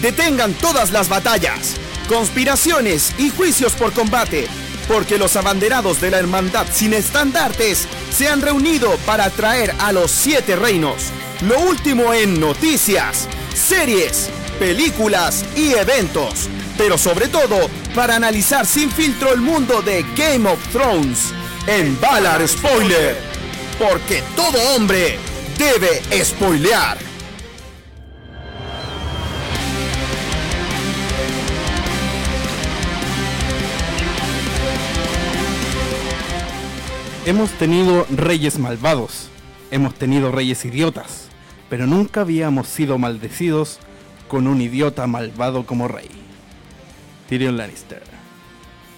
detengan todas las batallas, conspiraciones y juicios por combate, porque los abanderados de la hermandad sin estandartes se han reunido para traer a los siete reinos lo último en noticias, series, películas y eventos, pero sobre todo para analizar sin filtro el mundo de Game of Thrones en Valar Spoiler, porque todo hombre debe spoilear. Hemos tenido reyes malvados, hemos tenido reyes idiotas, pero nunca habíamos sido maldecidos con un idiota malvado como rey. Tyrion Lannister.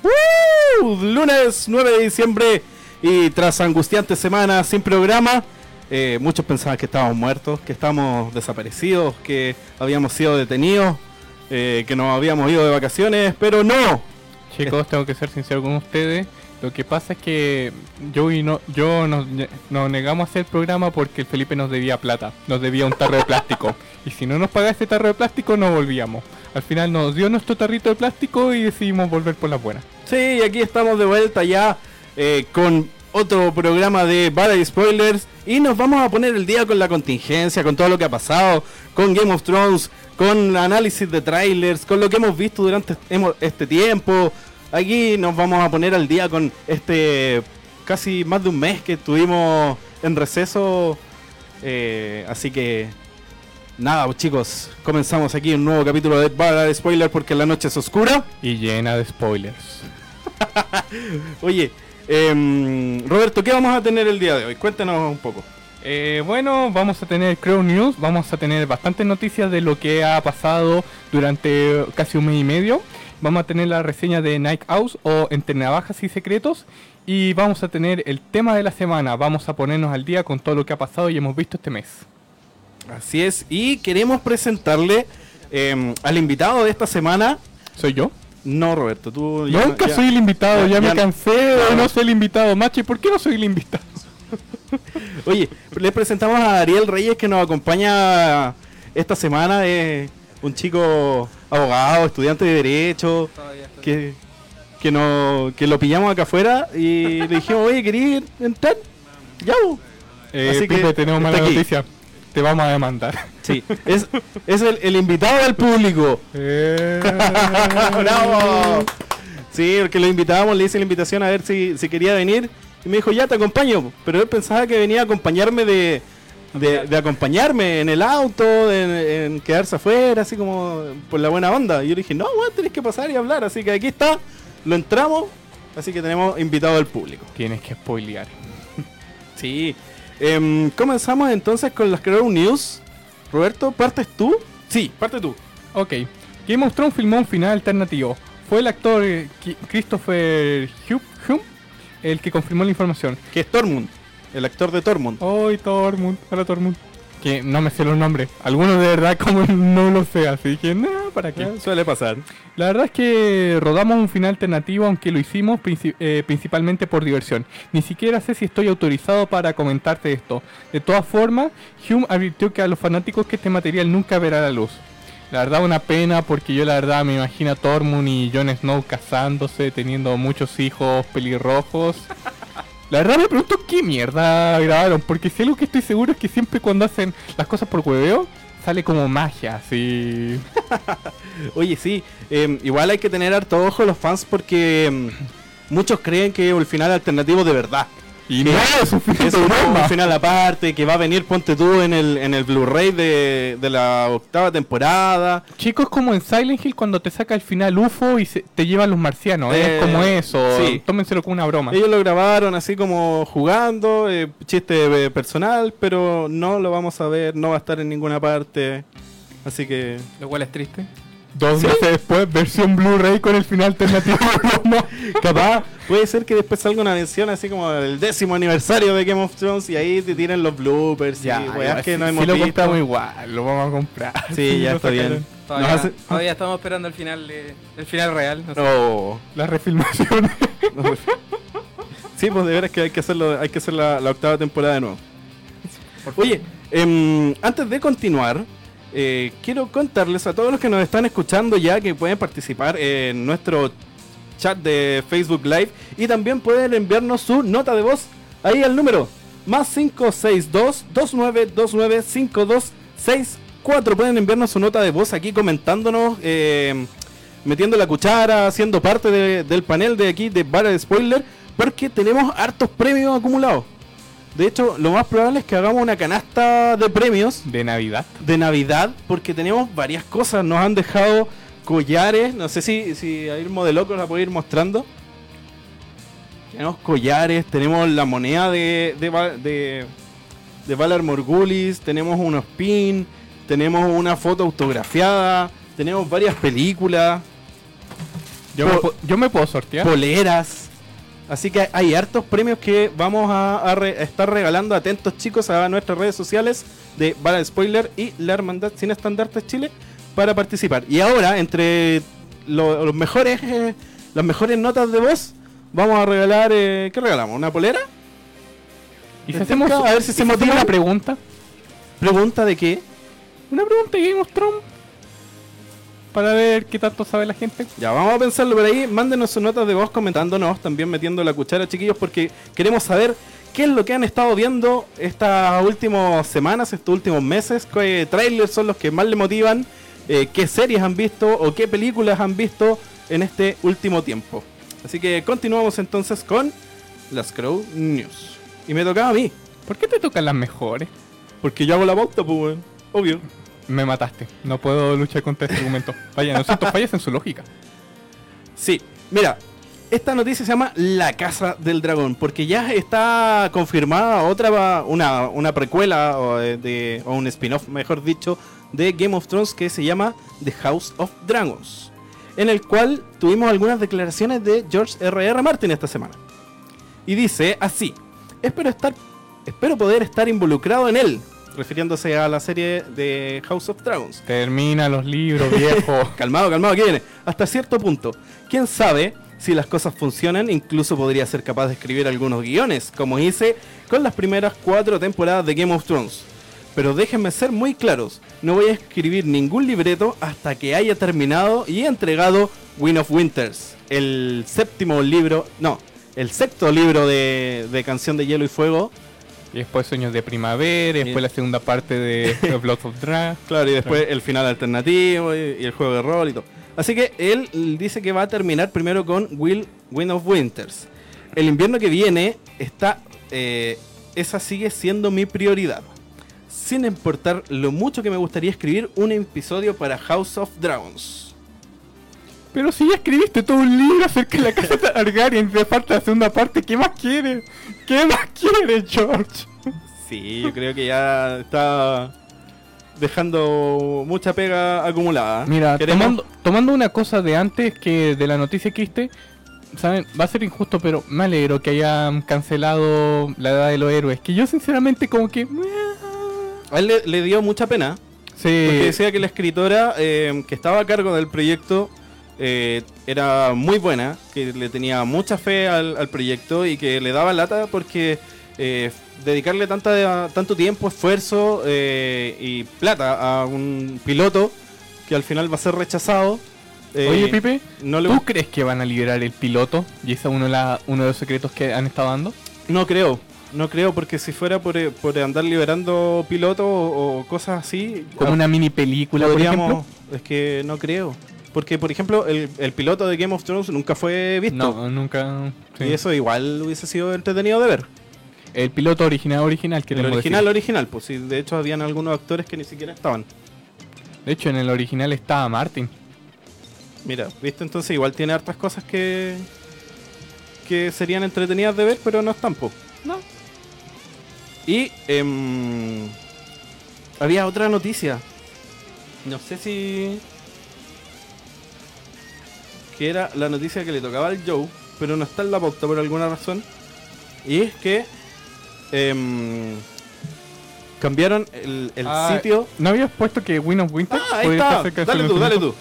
¡Woo! Lunes 9 de diciembre y tras angustiantes semanas sin programa, eh, muchos pensaban que estábamos muertos, que estábamos desaparecidos, que habíamos sido detenidos, eh, que nos habíamos ido de vacaciones, pero no. Chicos, tengo que ser sincero con ustedes. Lo que pasa es que yo y no, yo nos, nos negamos a hacer el programa porque el Felipe nos debía plata, nos debía un tarro de plástico. Y si no nos pagaba este tarro de plástico, no volvíamos. Al final nos dio nuestro tarrito de plástico y decidimos volver por las buenas. Sí, aquí estamos de vuelta ya eh, con otro programa de Bad Spoilers y nos vamos a poner el día con la contingencia, con todo lo que ha pasado, con Game of Thrones, con análisis de trailers, con lo que hemos visto durante hemos- este tiempo. Aquí nos vamos a poner al día con este casi más de un mes que estuvimos en receso. eh, así que nada, pues, chicos, comenzamos aquí un nuevo capítulo de Bad Spoilers porque la noche es oscura. Y llena de spoilers. Oye, em, Roberto, ¿qué vamos a tener el día de hoy? Cuéntanos un poco. Eh, bueno, vamos a tener Crow News, vamos a tener bastantes noticias de lo que ha pasado durante casi un mes y medio. Vamos a tener la reseña de Night House o Entre Navajas y Secretos. Y vamos a tener el tema de la semana. Vamos a ponernos al día con todo lo que ha pasado y hemos visto este mes. Así es, y queremos presentarle em, al invitado de esta semana. ¿Soy yo? No, Roberto, tú ya- Nunca ya- soy el invitado, ya- me cansé de no. ser el invitado. Machi, ¿por qué no soy el invitado? Oye, le presentamos a Ariel Reyes que nos acompaña esta semana. Es un chico abogado, estudiante de Derecho, que, que, no, que lo pillamos acá afuera y le dijimos, oye, ¿querías entrar? Ya, bo". Eh, Así que tenemos mala aquí. noticia. Te vamos a demandar. Sí, es, es el, el invitado del público. Eh, ¡Bravo! Sí, porque lo invitábamos, le hice la invitación a ver si, si quería venir. Y me dijo, ya te acompaño. Pero él pensaba que venía a acompañarme de, de, de acompañarme en el auto, en, en quedarse afuera, así como por la buena onda. Y yo le dije, no, weón, tenés que pasar y hablar. Así que aquí está, lo entramos. Así que tenemos invitado al público. Tienes que spoilear. Sí. Em, comenzamos entonces con las Crow News. Roberto, ¿partes tú? Sí, parte tú. Ok. Game of Thrones filmó un final alternativo. Fue el actor eh, Christopher Hume, Hume el que confirmó la información. Que es Tormund, el actor de Tormund. Hoy Tormund, hola Tormund. Que no me sé los nombres. Algunos de verdad como no lo sé, así que nada, ¿para qué? Eh, Suele pasar. La verdad es que rodamos un final alternativo, aunque lo hicimos eh, principalmente por diversión. Ni siquiera sé si estoy autorizado para comentarte esto. De todas formas, Hume advirtió que a los fanáticos que este material nunca verá la luz. La verdad una pena porque yo la verdad me imagino a Tormund y Jon Snow casándose, teniendo muchos hijos pelirrojos. La verdad me pregunto qué mierda grabaron, porque si algo que estoy seguro es que siempre cuando hacen las cosas por hueveo, sale como magia, así... Oye, sí, em, igual hay que tener harto ojo los fans porque em, muchos creen que el final alternativo de verdad. Y Que no, es un final es un, broma. un final aparte, que va a venir, ponte tú, en el, en el Blu-ray de, de la octava temporada. Chicos, como en Silent Hill cuando te saca el final UFO y se- te llevan los marcianos. Eh, es como eso. sí. Tómenselo como una broma. Ellos lo grabaron así como jugando, eh, chiste eh, personal, pero no lo vamos a ver, no va a estar en ninguna parte. Así que Lo cual es triste. Dos meses después, versión Blu-ray con el final alternativo. Capaz, puede ser que después salga una mención así como el décimo aniversario de Game of Thrones y ahí te tiren los bloopers Ya, y weas ya, que si- no si hemos lo visto. compramos igual, lo vamos a comprar. Sí, ya está bien. Todavía, hace- todavía estamos esperando el final de- el final real. no. Las refilmaciones. no. sí, pues de veras que hay que hacerlo, hay que hacer la, la octava temporada de nuevo. Oye, em, antes de continuar, eh, quiero contarles a todos los que nos están escuchando ya que pueden participar en nuestro chat de Facebook Live y también pueden enviarnos su nota de voz ahí al número más 562 2929 5264 pueden enviarnos su nota de voz aquí comentándonos eh, metiendo la cuchara siendo parte de- del panel de aquí de Bara de Spoiler porque tenemos hartos premios acumulados de hecho lo más probable es que hagamos una canasta de premios De Navidad. de Navidad porque tenemos varias cosas. Nos han dejado collares. No sé si, si a Irmo de Locos la puede ir mostrando. Tenemos collares, tenemos la moneda de, de, de, de Valar Morgulis, tenemos unos pin, tenemos una foto autografiada, tenemos varias películas, Yo, me, Po- yo me puedo sortear. poleras. Así que hay hartos premios que vamos a, a re- a estar regalando. Atentos chicos a nuestras redes sociales de Bala Spoiler y la Hermandad Sin Estandartes Chile para participar. Y ahora, entre lo- los mejores eh, las mejores notas de voz, vamos a regalar... eh, ¿Qué regalamos? ¿Una polera? y si hacemos, a ver si se motivan. una pregunta. ¿Pregunta de qué? Una pregunta de Game of Thrones. Para ver qué tanto sabe la gente. Ya, vamos a pensarlo por ahí. Mándenos sus notas de voz comentándonos, también metiendo la cuchara, chiquillos, porque queremos saber qué es lo que han estado viendo estas últimas semanas, estos últimos meses, qué trailers son los que más le motivan, eh, qué series han visto o qué películas han visto en este último tiempo. Así que continuamos entonces con las Crow News. Y me tocaba a mí, ¿Por qué te tocan las mejores? porque yo hago la pauta, pues, obvio. Me mataste. No puedo luchar contra este argumento. Vaya, no fallas en su lógica. Sí, mira, esta noticia se llama La Casa del Dragón, porque ya está confirmada otra, una, una precuela o, eh, o un spin-off, mejor dicho, de Game of Thrones que se llama The House of Dragons, en el cual tuvimos algunas declaraciones de George R.R. R. Martin esta semana. Y dice así, espero estar, espero poder estar involucrado en él, refiriéndose a la serie de House of Dragons. Termina los libros, viejo. Calmado, calmado, aquí viene. Hasta cierto punto. Quién sabe si las cosas funcionan, incluso podría ser capaz de escribir algunos guiones, como hice con las primeras cuatro temporadas de Game of Thrones. Pero déjenme ser muy claros, no voy a escribir ningún libreto hasta que haya terminado y entregado Wind of Winters, el séptimo libro, no, el sexto libro de, de Canción de Hielo y Fuego. Y después Sueños de Primavera, y después la segunda parte de The Blood of Drag. Claro, y después el final alternativo y, y el juego de rol y todo. Así que él dice que va a terminar primero con Will, Wind of Winters. El invierno que viene está. eh, esa sigue siendo mi prioridad. Sin importar lo mucho que me gustaría escribir un episodio para House of Dragons. Pero si ya escribiste todo un libro acerca de la casa de Targaryen, te falta la segunda parte, ¿qué más quieres? ¿Qué más quieres, George? Sí, yo creo que ya está dejando mucha pega acumulada. Mira, tomando, tomando una cosa de antes que de la noticia que viste, ¿saben? Va a ser injusto, pero me alegro que hayan cancelado la edad de los héroes. Que yo sinceramente como que... A él le- le dio mucha pena. Sí, Porque decía que la escritora eh, que estaba a cargo del proyecto eh, era muy buena, que le tenía mucha fe al, al proyecto y que le daba lata porque eh, dedicarle tanta, tanto tiempo, esfuerzo eh, y plata a un piloto que al final va a ser rechazado. Oye, Pipe, no, le, ¿tú crees que van a liberar el piloto? Y ese es uno, de la- uno de los secretos que han estado dando. no creo. No creo, porque si fuera por, por andar liberando pilotos o, o cosas así, Como una mini película, por ejemplo. podríamos. Es que no creo. Porque, por ejemplo, el, el piloto de Game of Thrones nunca fue visto. No, nunca. sí. Y eso igual hubiese sido entretenido de ver. El piloto original, original, El queremos original, decir. original, pues sí, de hecho habían algunos actores que ni siquiera estaban. De hecho, en el original estaba Martin. Mira, viste, entonces igual tiene hartas cosas que que serían entretenidas de ver, pero no están, pues. No. Y em, había otra noticia. No sé si que era la noticia que le tocaba al Joe, pero no está en la pauta por alguna razón. Y es que em, cambiaron el, el Ah, sitio. ¿No habías puesto que Win of Winter Ah, ahí podría está. estar cerca de Dale su tú, dale tú.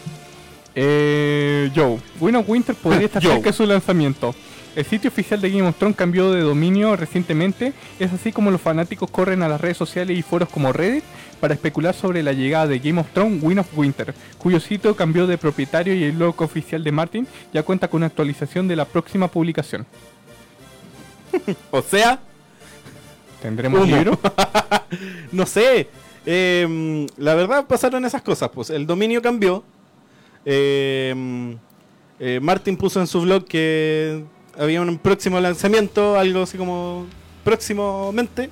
Eh, Joe, Win of Winter podría estar cerca de su lanzamiento. El sitio oficial de Game of Thrones cambió de dominio recientemente. Es así como los fanáticos corren a las redes sociales y foros como Reddit para especular sobre la llegada de Game of Thrones Win of Winter, cuyo sitio cambió de propietario y el logo oficial de Martin ya cuenta con una actualización de la próxima publicación. O sea, ¿Tendremos Humo. libro? no sé. eh, la verdad pasaron esas cosas. Pues el dominio cambió. Eh, eh, Martin puso en su blog que había un próximo lanzamiento, algo así como próximamente.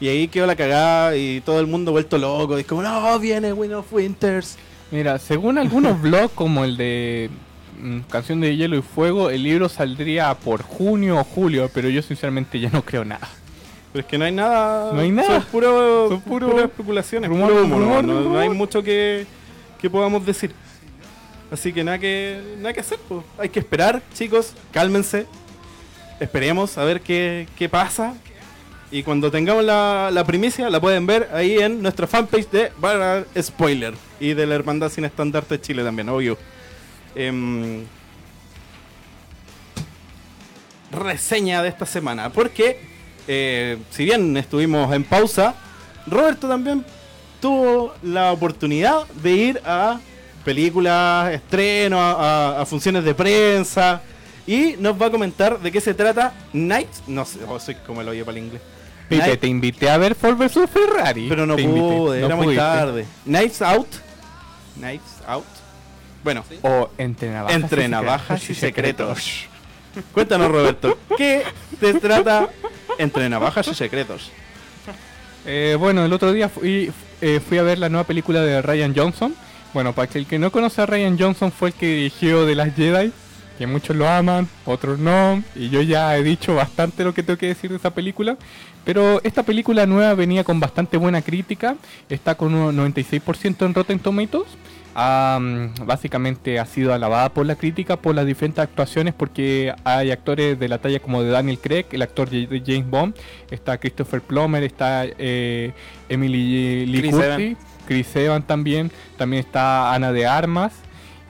Y ahí quedó la cagada y todo el mundo vuelto loco. Y como, no, viene Win of Winters. Mira, según algunos blogs como el de mm, Canción de Hielo y Fuego, el libro saldría por junio o julio, pero yo sinceramente ya no creo nada. Pero es que no hay nada. No hay nada. Son, puro, Son puro- puras especulaciones. rumor, puro humo, rumor, no, no- no hay mucho que, que podamos decir. Así que nada que, nada que hacer. pues. Hay que esperar, chicos. Cálmense. Esperemos a ver qué, qué pasa. Y cuando tengamos la, la primicia, la pueden ver ahí en nuestra fanpage de Barra Spoiler. Y de la Hermandad Sin Estandarte Chile también, obvio. Em, reseña de esta semana. Porque, eh, si bien estuvimos en pausa, Roberto también tuvo la oportunidad de ir a películas, estrenos, a, a funciones de prensa. Y nos va a comentar de qué se trata Night. No sé, oh, soy como el oye para el inglés. Pipe, Night- te invité a ver Ford vs Ferrari. pero no Te invité, pude, no era muy pudiste. tarde. Nights Out. Nights Out. Bueno, O entre navajas, entre y navajas y secretos. Cuéntanos, Roberto, ¿qué te trata entre navajas y secretos? Eh, bueno, el otro día fui, eh, fui a ver la nueva película de Ryan Johnson. Bueno, para que el que no conoce a Ryan Johnson fue el que dirigió The Last Jedi, que muchos lo aman, otros no, y yo ya he dicho bastante lo que tengo que decir de esa película. Pero esta película nueva venía con bastante buena crítica, está con un 96% en Rotten Tomatoes. Mm, básicamente ha sido alabada por la crítica por las diferentes actuaciones porque hay actores de la talla como de Daniel Craig, el actor de de James Bond, está Christopher Plummer, está eh, Emily Lee Curtis. Chris Evans también, también está Ana de Armas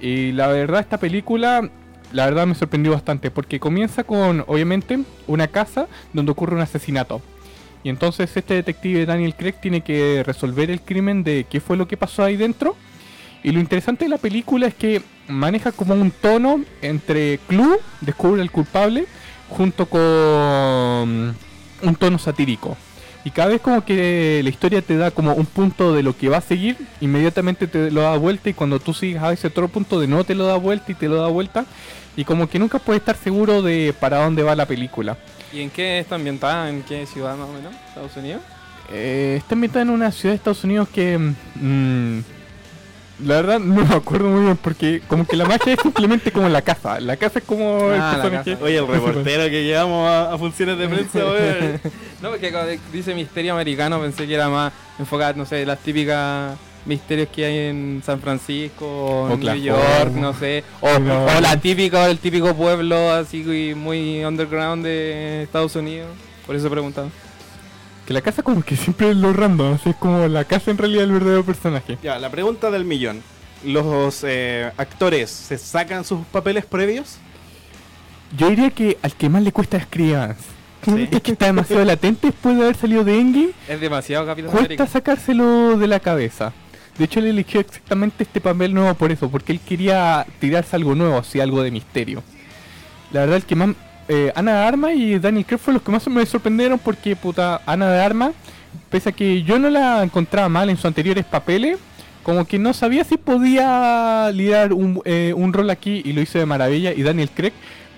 y la verdad esta película la verdad me sorprendió bastante porque comienza con obviamente una casa donde ocurre un asesinato. Y entonces este detective Daniel Craig tiene que resolver el crimen de qué fue lo que pasó ahí dentro. Y lo interesante de la película es que maneja como un tono entre clue, descubre al culpable, junto con un tono satírico. Y cada vez como que la historia te da como un punto de lo que va a seguir, inmediatamente te lo da vuelta y cuando tú sigues a ese otro punto de no te lo da vuelta y te lo da vuelta. Y como que nunca puedes estar seguro de para dónde va la película. ¿Y en qué está ambientada? ¿En qué ciudad más o menos? ¿Estados Unidos? Eh, está ambientada en una ciudad de Estados Unidos que... mm, la verdad no me acuerdo muy bien porque como que la magia es simplemente como la casa. La casa es como el Ah, la personaje. Oye, el reportero que llevamos a, a funciones de prensa. No, porque cuando dice misterio americano pensé que era más enfocado, no sé, las típicas misterios que hay en San Francisco, o en New. York, no sé. O, No. o la típica, el típico pueblo así muy underground de Estados Unidos. Por eso preguntaba. Que la casa como que siempre es lo random. Así es como la casa en realidad del verdadero personaje. Ya, la pregunta del millón. ¿Los eh, actores se sacan sus papeles previos? Yo diría que al que más le cuesta es Evans. Sí. Es que está demasiado latente después de haber salido de Endgame. Es demasiado Capitán Cuesta América. sacárselo de la cabeza. De hecho, él eligió exactamente este papel nuevo por eso, porque él quería tirarse algo nuevo, así algo de misterio. La verdad, el que más. eh, Ana de Armas y Daniel Craig fueron los que más me sorprendieron, porque, puta, Ana de Armas, pese a que yo no la encontraba mal en sus anteriores papeles, como que no sabía si podía liderar un, eh, un rol aquí y lo hizo de maravilla. Y Daniel Craig,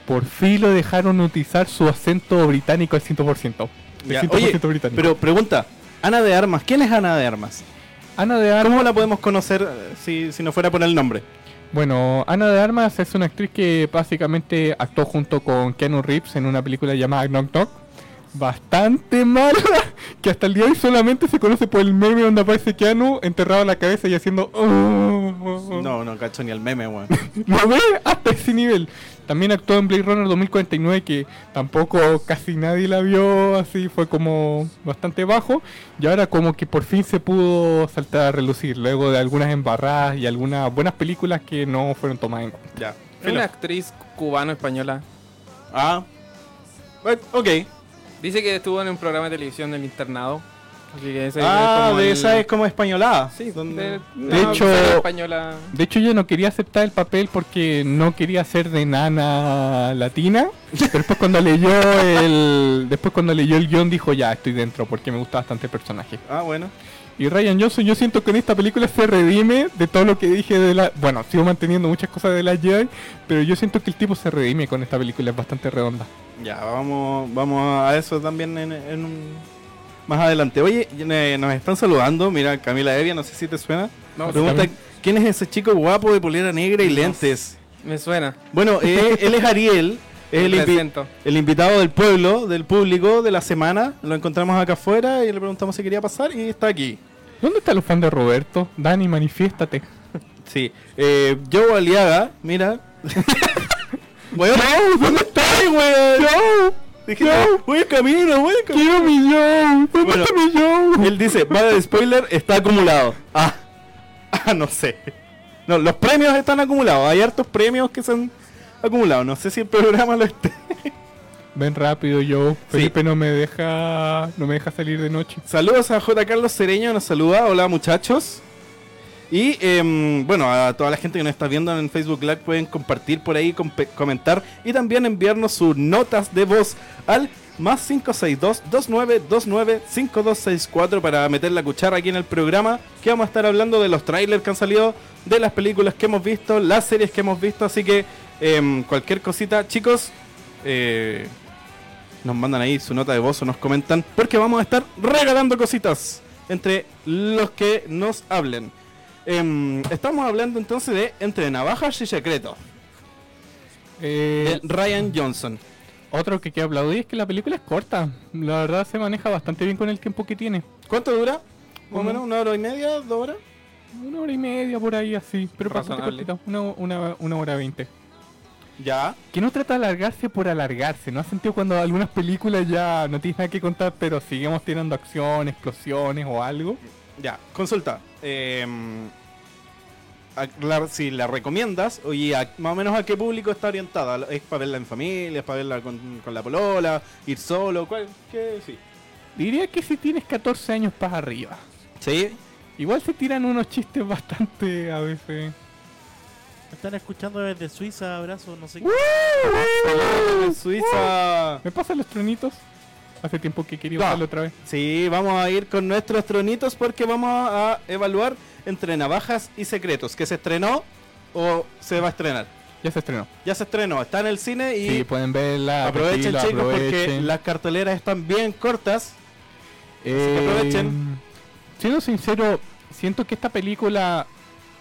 por fin lo dejaron utilizar su acento británico al 100%. El Ya, 100% Oye, británico. pero pregunta, Ana de Armas, ¿quién es Ana de Armas? Ana de Armas. ¿Cómo la podemos conocer eh, si, si no fuera por el nombre? Bueno, Ana de Armas es una actriz que básicamente actuó junto con Keanu Reeves en una película llamada Knock Knock. Bastante mala. que hasta el día de hoy solamente se conoce por el meme donde aparece Keanu enterrado en la cabeza y haciendo... "Oh". No, no cacho ni el meme, weón. ¿Lo ve? Hasta ese nivel. También actuó en Blade Runner 2049 que tampoco casi nadie la vio así, fue como bastante bajo. Y ahora como que por fin se pudo saltar a relucir, luego de algunas embarradas y algunas buenas películas que no fueron tomadas en cuenta. Ya. Es una actriz cubano-española. Ah. Ok. Dice que estuvo en un programa de televisión del internado. Así que ese Ah, es como de el- esa es como españolada. Sí, donde- de, De no, hecho- española. De hecho yo no quería aceptar el papel porque no quería ser de nana latina. Pero después cuando leyó el después cuando leyó el guion dijo ya estoy dentro porque me gusta bastante el personaje. Ah, bueno. Y Ryan Johnson yo siento que en esta película se redime de todo lo que dije de la... Bueno, sigo manteniendo muchas cosas de la Jedi, pero yo siento que el tipo se redime con esta película, es bastante redonda. Ya, vamos, vamos a eso también en, en un... más adelante. Oye, nos están saludando. Mira, Camila Evia, no sé si te suena. No, Pregunta, sí, ¿quién es ese chico guapo de polera negra y No lentes? Me suena. Bueno, eh, él es Ariel. Es el, invi- el invitado del pueblo, del público, de la semana. Lo encontramos acá afuera y le preguntamos si quería pasar y está aquí. ¿Dónde están los fans de Roberto? Dani, manifiéstate. Sí. Eh, Joe Aliaga, mira. Weón, ¿dónde estás, weón? ¡Joe! Dijiste, Joe. voy en camino, voy en camino. ¡Quiero mi! ¿Dónde Bueno. está mi Joe? Él dice, vale de spoiler, está acumulado. Ah, ah, no sé. No, los premios están acumulados. Hay hartos premios que se han acumulado. No sé si el programa lo esté. Ven rápido, Joe. Felipe no me deja no me deja salir de noche. Saludos a J. Carlos Cereño, nos saluda. Hola muchachos. Y em, bueno, a toda la gente que nos está viendo en Facebook Live pueden compartir por ahí, comentar y también enviarnos sus notas de voz al más 562-2929-5264 para meter la cuchara aquí en el programa que vamos a estar hablando de los trailers que han salido, de las películas que hemos visto, las series que hemos visto, así que em, cualquier cosita, chicos, eh, nos mandan ahí su nota de voz o nos comentan, porque vamos a estar regalando cositas entre los que nos hablen. Em, estamos hablando entonces de Entre Navajas y Secretos, Eh, de Ryan Johnson. otro que quiero aplaudir es que la película es corta. La verdad se maneja bastante bien con el tiempo que tiene. ¿Cuánto dura? Más o ¿Cómo? menos, una hora y media, dos horas. Una hora y media por ahí así, pero bastante cortita. Una, una, una hora veinte. Ya. Que no trata de alargarse por alargarse, ¿no? ha sentido cuando algunas películas ya no tienes nada que contar, pero seguimos teniendo acción, explosiones o algo? Ya, consulta. La- si la recomiendas, oye, a- más o menos a qué público está orientada. ¿Es para verla en familia? ¿Es para verla con, con la polola? ¿Ir solo? ¿Cuál? ¿Qué? Sí. Diría que si tienes 14 años para arriba. Sí. Igual se tiran unos chistes bastante a veces. Me están escuchando desde Suiza, abrazo, no sé qué. En Suiza. ¿Me pasan los tronitos? Hace tiempo que quería usarlo otra vez. Sí, vamos a ir con nuestros tronitos porque vamos a evaluar entre navajas y secretos. ¿Que se estrenó o se va a estrenar? Ya se estrenó. Ya se estrenó, está en el cine y Sí, pueden verla. aprovechen chicos porque aprovechen. las carteleras están bien cortas. Eh, aprovechen. Siendo sincero, siento que esta película,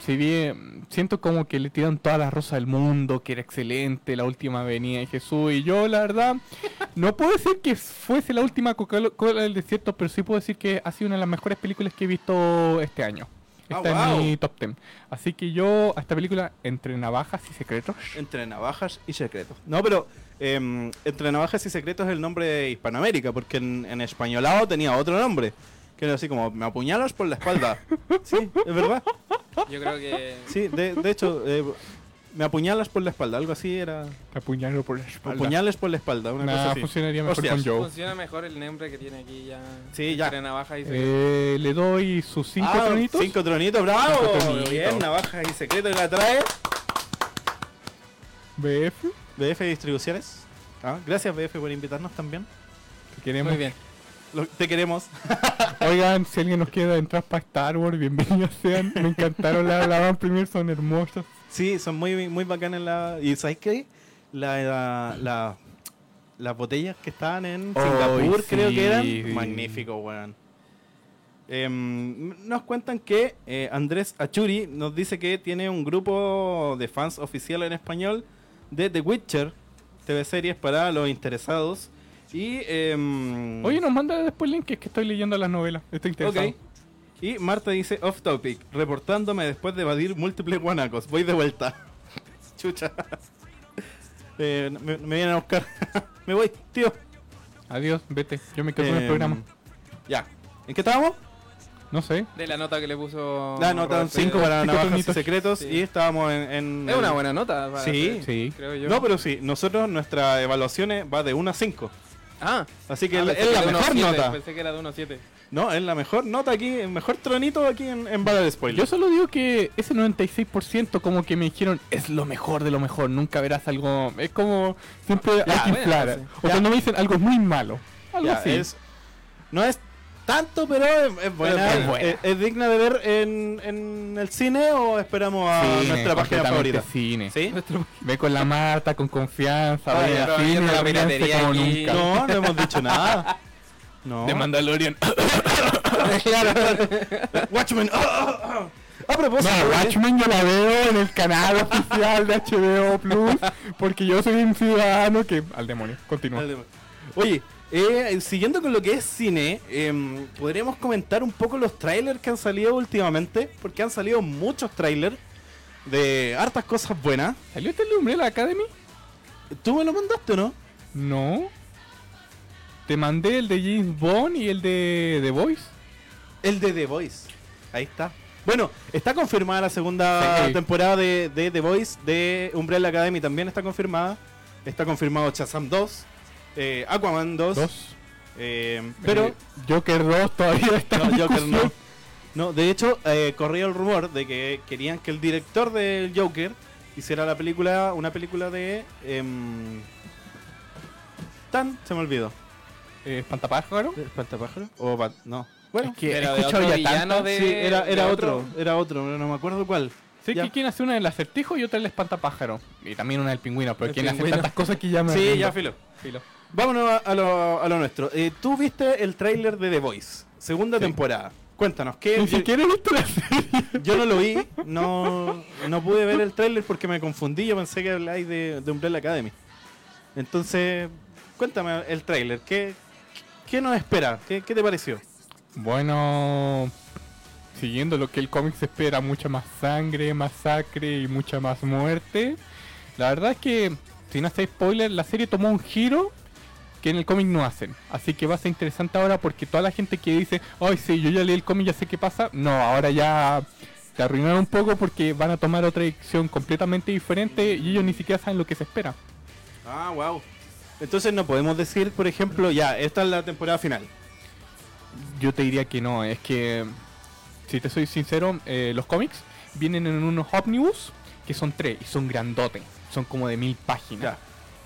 si bien siento como que le tiran todas las rosas del mundo, que era excelente, la última venida de Jesús, y yo la verdad, no puedo decir que fuese la última Coca-Cola del desierto, pero sí puedo decir que ha sido una de las mejores películas que he visto este año. Ah, Está wow. en mi top 10. Así que yo a esta película, entre navajas y secretos, Entre navajas y secretos. No, pero em, entre navajas y secretos es el nombre de Hispanoamérica, porque en, en españolado tenía otro nombre. Que era así como, me apuñalas por la espalda. sí, es verdad. Yo creo que Sí, de, de hecho, eh, me apuñalas por la espalda, algo así era. te apuñalo por la espalda. Apuñales por la espalda, una Nah, cosa así. funcionaría mejor Hostias. con Joe. funciona mejor el nombre que tiene aquí ya. Sí, ya. Entre navaja y Eh, le doy sus cinco Ah, tronitos. Cinco tronitos, bravo. Cinco tronitos. Bien, navajas y secretos y la trae. BF. BF Distribuciones. Ah, gracias BF por invitarnos también. que queremos. Muy bien. Lo- te queremos. Oigan, si alguien nos quiere entrar para Star Wars, bienvenidos sean. Me encantaron las la van premier, son hermosas. Sí, son muy, muy bacanas la. ¿Y sabes qué? La, la, la- las botellas que estaban en Singapur, creo que eran. Magnífico, weón. Em, nos cuentan que eh, Andrés Achuri nos dice que tiene un grupo de fans oficial en español de The Witcher, TV series para los interesados Y. em, Oye, nos manda después el link, que es que estoy leyendo las novelas. Estoy interesado. Ok. Y Marta dice off topic, reportándome después de evadir múltiples guanacos. Voy de vuelta. Chucha. Eh, me, me vienen a buscar. me voy, tío. Adiós, vete. Yo me quedo con el Em, programa. Ya. ¿En qué estábamos? No sé. De la nota que le puso. La nota Roberto. 5 para navajas secretos Sí. y estábamos en... en- Es una buena nota. para Sí. hacer, Sí. Creo yo. No, pero sí, nosotros nuestra evaluación va de 1 a 5. Ah, Así que ah, es- pensé es que la mejor 1.7, nota. Pensé que era de 1.7. No, es la mejor nota aquí, el mejor tronito aquí en, en Bala de Spoiler. Yo solo digo que ese 96% como que me dijeron es lo mejor de lo mejor, nunca verás algo... Es como siempre hay que bueno, inflar. O Ya. cuando me dicen algo es muy malo. Algo Ya, así. es- no es tanto, pero es, es buena. Es buena. Es, es digna de ver en, en el cine o esperamos a Cine, nuestra página favorita. Cine. ¿Sí? Ve con la Marta, con confianza, vaya ya, al pero cine, viendo la ríanse piratería como nunca. No, no hemos dicho nada. No. De Mandalorian. Watchmen. Ah, ah. A propósito, No, de- Watchmen yo la veo en el canal oficial de HBO Plus porque yo soy un ciudadano que... Al demonio, continúa. Oye, eh, siguiendo con lo que es cine, em, podríamos comentar un poco los trailers que han salido últimamente, porque han salido muchos trailers de hartas cosas buenas. ¿Salió este de Umbrella Academy? ¿Tú me lo mandaste o no? No. Te mandé el de James Bond y el de The Voice. El de The Voice. Ahí está. Bueno, está confirmada la segunda Sí. temporada de, de The Voice de Umbrella Academy, también está confirmada. Está confirmado Shazam 2, eh, Aquaman 2, Dos. eh, pero... Eh, Joker 2 todavía está No, en Joker no. No, de hecho, eh, corría el rumor de que querían que el director del Joker hiciera la película, una película de... em, Tan, se me olvidó. ¿Espantapájaro? ¿Espantapájaro? O Bat- no. Bueno, Es que de escuchado otro ya villano tanto. de- sí, era, de era otro, era otro, pero no me acuerdo cuál. Sé Ya. que quien hace una del acertijo y otra del espantapájaro. Y también una del pingüino, pero quien hace tantas cosas que ya me Sí, ya filo. Filo. Vámonos a, a lo, a lo nuestro. Eh, Tú viste el tráiler de The Voice, segunda Sí. temporada. Cuéntanos, ¿qué? Ni siquiera he visto la serie. Yo no lo vi, no, no pude ver el tráiler porque me confundí, yo pensé que habláis de, de Umbrella Academy. Entonces, cuéntame el tráiler, ¿qué, ¿qué nos espera? ¿Qué, qué te pareció? Bueno, siguiendo lo que el cómic se espera, mucha más sangre, masacre y mucha más muerte. La verdad es que, sin hacer spoiler, la serie tomó un giro que en el cómic no hacen. Así que va a ser interesante ahora porque toda la gente que dice, ay sí, yo ya leí el cómic, ya sé qué pasa, no, ahora ya se arruinaron un poco porque van a tomar otra dirección completamente diferente y ellos ni siquiera saben lo que se espera. Ah, wow. Entonces no podemos decir, por ejemplo, ya, esta es la temporada final. Yo te diría que no, es que, si te soy sincero, eh, los cómics vienen en unos ómnibus que son tres y son grandotes, son como de mil páginas. Ya,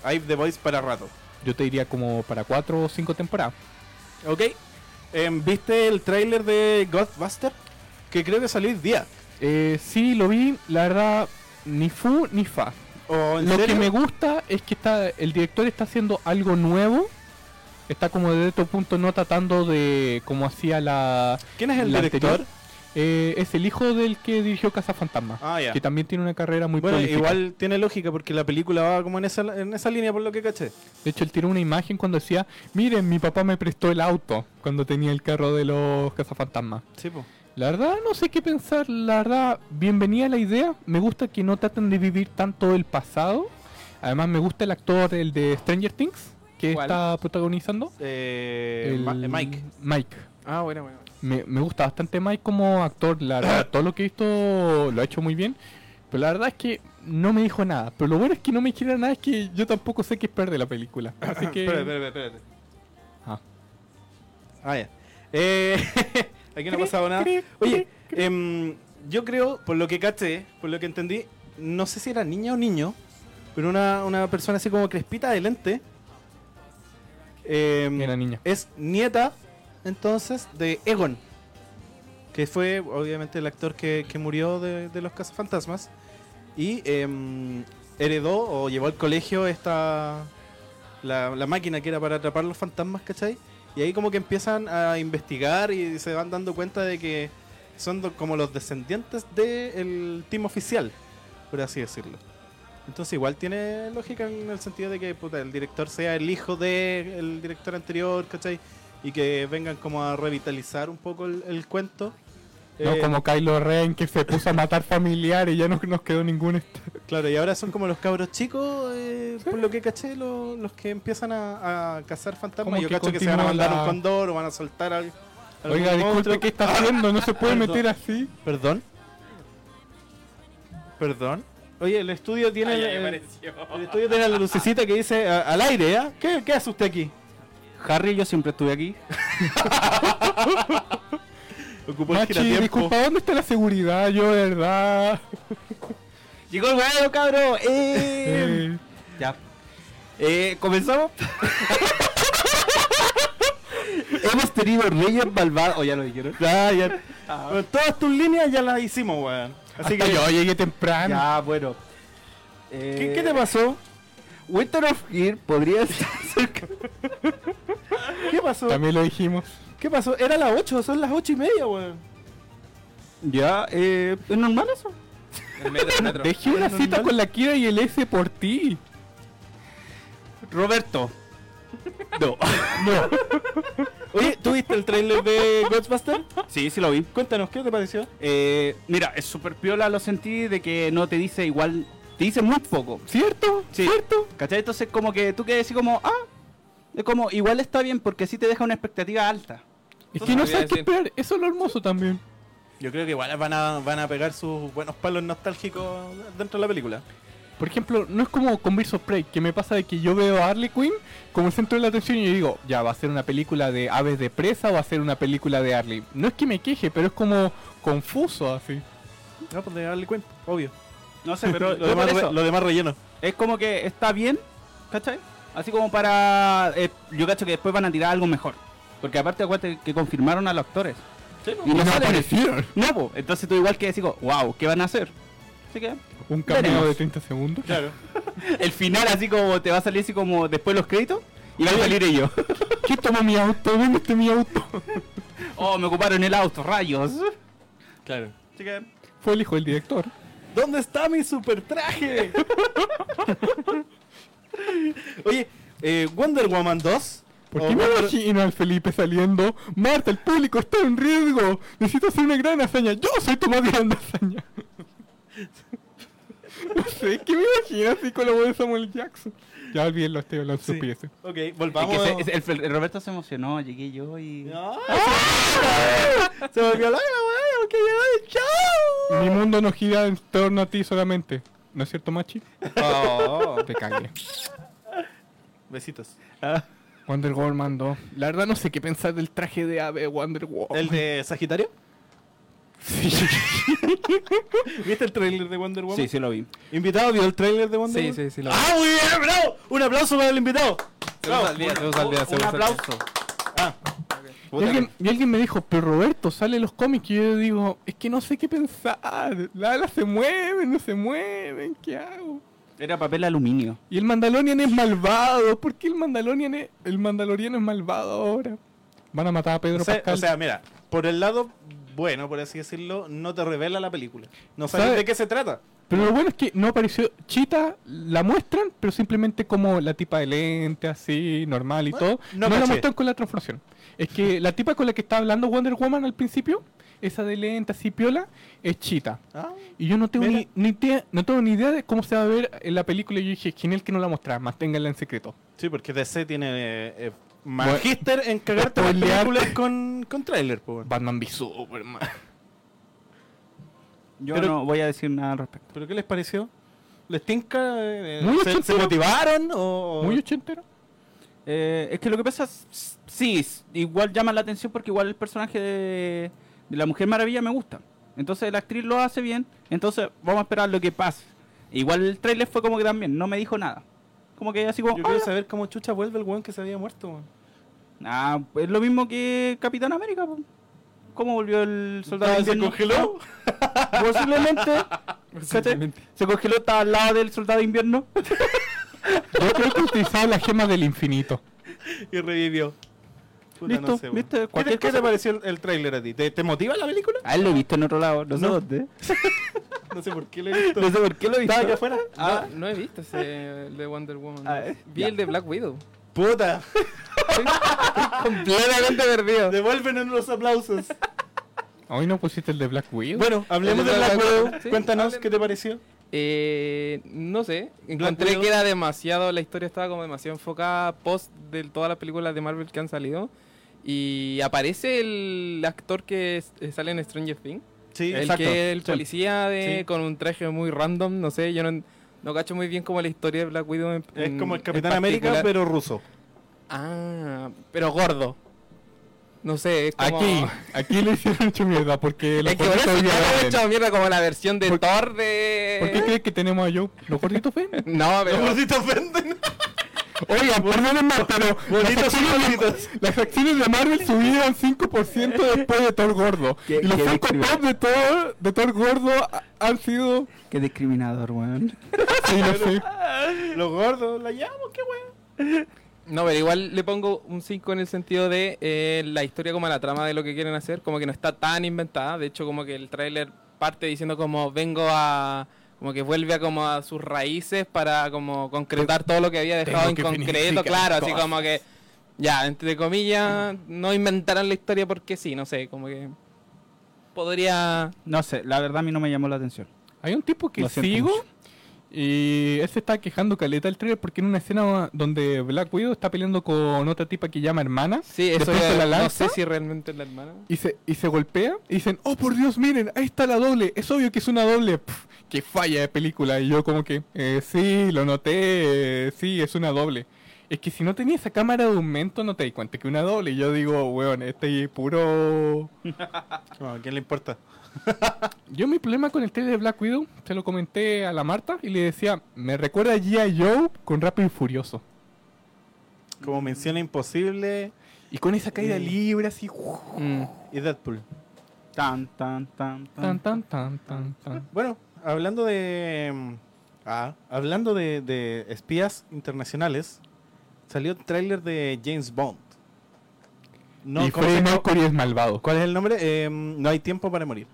hay The Voice para rato. Yo te diría como para cuatro o cinco temporadas. ¿Ok? Em, ¿Viste el tráiler de Ghostbuster? Que creo que salió hoy día. Eh, sí, lo vi, la verdad, ni fu ni fa. ¿O en Lo serio? que me gusta es que está el director está haciendo algo nuevo. Está como desde otro punto no tratando de como hacía la... ¿Quién es el director? anterior. Eh, es el hijo del que dirigió Casa Fantasma. Ah. Que también tiene una carrera muy Bueno, igual tiene lógica porque la película va como en esa, en esa línea por lo que caché. De hecho, él tiró una imagen cuando decía, miren, mi papá me prestó el auto cuando tenía el carro de los cazafantasmas. Sí. La verdad, no sé qué pensar. La verdad, bienvenida la idea. Me gusta que no traten de vivir tanto el pasado. Además, me gusta el actor, el de Stranger Things, que ¿Cuál? está protagonizando. Eh, El- eh, Mike. Mike. Ah, bueno, bueno. Me, me gusta bastante Mike como actor. La verdad, todo lo que he visto lo ha hecho muy bien. Pero la verdad es que no me dijo nada. Pero lo bueno es que no me quiera nada, es que yo tampoco sé qué esperar de la película. Así que... Espérate, espérate, espérate. Ah. Ah, ya. Eh, aquí no ha pasado nada. Oye, em, yo creo, por lo que caché, por lo que entendí, no sé si era niña o niño, pero una, una persona así como crespita de lente. em, Era niña. es nieta, entonces, de Egon. Que fue, obviamente, el actor que, que murió de, de los cazafantasmas. Y em, heredó o llevó al colegio esta. La, la máquina que era para atrapar los fantasmas, ¿cachai? Y ahí como que empiezan a investigar y se van dando cuenta de que son como los descendientes del team oficial, por así decirlo. Entonces igual tiene lógica en el sentido de que puta, el director sea el hijo del director anterior, ¿cachai? Y que vengan como a revitalizar un poco el, el cuento. No Eh, como Kylo Ren que se puso a matar familiares y ya no nos quedó ningún... Claro, y ahora son como los cabros chicos, eh, por lo que caché, lo- los que empiezan a, a cazar fantasmas. Como Yo que cacho que se van a mandar la- un condor o van a soltar al. Oiga, disculpe, monstruo. ¿qué está haciendo? No se puede Perdón. meter así. Perdón. Perdón. Oye, el estudio tiene. Ay, el, estudio tiene la lucecita que dice al aire, ¿eh? ¿Qué, ¿Qué hace usted aquí? Harry, yo siempre estuve aquí. Ocupó el Machi, giratiempo. disculpa, ¿dónde está la seguridad? Yo, de verdad. Llegó el huevo, cabrón. Eh. Eh, Ya. Eh, comenzamos. Hemos tenido reyes malvados. O ya lo dijeron. Ya, ya. Bueno, todas tus líneas ya las hicimos, weón. Así hasta que. yo llegué temprano. Ya, bueno. ¿Qué, qué te pasó? Winter of Fear podría estar cerca. ¿Qué pasó? También lo dijimos. ¿Qué pasó? Era las 8, son las 8 y media, weón. Ya, eh, ¿es normal eso? El metro, el metro. Dejé una normal. cita con la Kira y el S por ti. Roberto. No. no. Oye, ¿tú viste el trailer de Ghostbuster? Sí, sí lo vi. Cuéntanos, ¿qué te pareció? Eh, mira, es súper piola, lo sentí de que no te dice igual, te dice muy poco. ¿Cierto? Sí. ¿Cierto? ¿Cachai? Entonces como que tú quedas así como, ah, es como, igual está bien porque así te deja una expectativa alta. Es que no sabes qué esperar. Eso es lo hermoso también. Yo creo que igual van a, van a pegar sus buenos palos nostálgicos dentro de la película. Por ejemplo, no es como con Birds of Prey, que me pasa de que yo veo a Harley Quinn como el centro de la atención y yo digo, ya, ¿va a ser una película de aves de presa o va a ser una película de Harley? No es que me queje, pero es como confuso así. No, pues de darle cuenta, obvio. No sé, pero lo, demás re- lo demás relleno. es como que está bien, ¿cachai? Así como para, eh, yo cacho que después van a tirar algo mejor. Porque aparte acuérdate que confirmaron a los actores. y no, no salen. aparecieron. No, po. entonces tú igual que decís, wow, ¿qué van a hacer? Así que, Un cameo Veremos. de 30 segundos. Claro. el final así como te va a salir así como después los créditos y van a salir ellos. ¿Qué tomó mi auto? ¿Dónde está mi auto? oh, me ocuparon el auto, rayos. Claro. Así que, Fue el hijo del director. ¿Dónde está mi super traje? Oye, eh, Wonder Woman 2. ¿Por qué me Wonder- imagino al Felipe saliendo? Marta, el público está en riesgo. Necesito hacer una gran hazaña. Yo soy Tomás Grande Hazaña. no sé, ¿qué me imagino así con la voz de Samuel Jackson? Ya olvídenlo, estoy hablando Sí. estupideces. Ok, es volvamos. que se- es- el, el Roberto se emocionó, llegué yo y... ¡Ah! Se volvió loca, weón, que llegó el show. Mi mundo no gira en torno a ti solamente. ¿No es cierto, Machi? Oh. Te cagué. Besitos. Wonder Woman 2. La verdad no sé qué pensar del traje de ave de Wonder Woman. ¿El de Sagitario? Sí. ¿Viste el trailer de Wonder Woman? Sí, sí lo vi. ¿Invitado vio el trailer de Wonder Sí, Woman? sí, sí. Lo ¡Ah, muy bien, bravo! Un aplauso para el invitado. Se usa al día, se usa al día. se Un día. aplauso. Ah, Y alguien, y alguien me dijo, pero Roberto, sale los cómics. Y yo digo, es que no sé qué pensar. Las alas se mueven, no se mueven. ¿Qué hago? Era papel aluminio. Y el Mandalorian es malvado. ¿Por qué el Mandalorian es, el Mandaloriano es malvado ahora? Van a matar a Pedro o sea, Pascal. o sea, mira, por el lado bueno, por así decirlo, no te revela la película. No sabes ¿Sabe? de qué se trata. pero lo bueno es que no apareció Chita, la muestran, pero simplemente como la tipa de lente, así, normal y Bueno, todo. no No, la muestran con la transformación. Es que la tipa con la que estaba hablando Wonder Woman al principio, esa de lente así piola, es Chita. Ah, Y yo no tengo ni, ni idea, no tengo ni idea de cómo se va a ver en la película. Y yo dije, genial que no la mostraran, manténganla en secreto. sí, porque DC tiene eh, eh, magíster en cagarte las películas con, con trailer, po, weón. Batman v Superman. Yo Pero- no voy a decir nada al respecto. ¿Pero qué les pareció? ¿Les tinca? Eh, Muy ¿se, se motivaron? O... Muy ochentero. Eh, es que lo que pasa es, sí, igual llama la atención porque igual el personaje de la Mujer Maravilla me gusta. Entonces la actriz lo hace bien, entonces vamos a esperar lo que pase. Igual el trailer fue como que también, no me dijo nada. Como que así como... Yo "Ah, quiero ya". saber cómo chucha vuelve el weón que se había muerto. weón. Ah, es lo mismo que Capitán América. po. ¿Cómo volvió el soldado? Ah, de ¿Se invierno? congeló? Posiblemente. ¿cachai? Se congeló, estaba al lado del soldado de invierno. Yo creo que utilizaba la gema del infinito. Y revivió. Puta, Listo, no sé, weón. ¿viste? ¿Qué te, qué pareció el, el tráiler a ti? ¿Te, te motiva la película? Ah, lo he visto en otro lado, no sé No. dónde. No sé por qué lo he visto. No sé por qué lo he visto. ¿Estaba aquí afuera? Ah. No, no he visto ese el de Wonder Woman. Ah, eh. Vi el de Black Widow. Puta, Completamente perdido. devuélvenos los aplausos. Hoy no pusiste el de Black Widow. Bueno, hablemos de de Black Black Widow. Sí, Cuéntanos hablen. qué te pareció. Eh, no sé, encontré que era demasiado, la historia estaba como demasiado enfocada post de todas las películas de Marvel que han salido. Y aparece el actor que eh, sale en Stranger Things. Sí, el exacto. que el policía de, Sí. con un traje muy random, no sé, yo no, no cacho muy bien como la historia de Black Widow. en- Es como el Capitán América, pero ruso. Ah, pero gordo. No sé, es como... Aquí, aquí le hicieron mucho mierda porque los Es que por eso he hecho mierda como la versión de ¿Por- Thor de... ¿Por qué crees que tenemos a Joe? ¿Los gorditos venden? No, pero... Los gorditos venden. Oiga, perdonen más, pero Bonitos las acciones, bonitos. de, las acciones de Marvel subieron 5% después de Thor gordo. Qué- y los Funko. Pop de Thor, de Thor gordo han sido... Qué discriminador, weón. Sí, no sé. Los gordos, la llamo, qué weón. No, pero igual le pongo un 5 en el sentido de eh, la historia como la trama de lo que quieren hacer, como que no está tan inventada, de hecho como que el tráiler parte diciendo como vengo a como que vuelve a como a sus raíces para como concretar todo lo que había dejado en concreto, claro, así como que ya, entre comillas, no inventaron la historia porque sí, no sé, como que podría No sé, la verdad a mí no me llamó la atención. Hay un tipo que sigo mucho. Y él se está quejando caleta del trailer porque en una escena donde Black Widow está peleando con otra tipa que llama hermana Sí, eso ya- la no lanza. sé si realmente es la hermana. y se, y se golpea y dicen, oh por Dios, miren, ahí está la doble, es obvio que es una doble. Pff, que falla de película. Y yo como que, eh, sí, lo noté, eh, sí, es una doble. Es que si no tenía esa cámara de aumento no te di cuenta que una doble. Y yo digo, weón, este puro... No, ¿A quién le importa? Yo mi problema con el trailer de Black Widow, se lo comenté a la Marta y le decía, me recuerda a G.I. Joe con Rápido y Furioso. Como Misión Imposible Y con esa caída Mm. libre así... Mm. y Deadpool. Tan, tan, tan, Tan, tan. tan, tan, tan, tan. Bueno, hablando de. mm, Ah, hablando de, de espías internacionales, salió el tráiler de James Bond. No, y ¿cómo se Freddie? Mercury es malvado. ¿Cuál es el nombre? Eh, no hay tiempo para morir.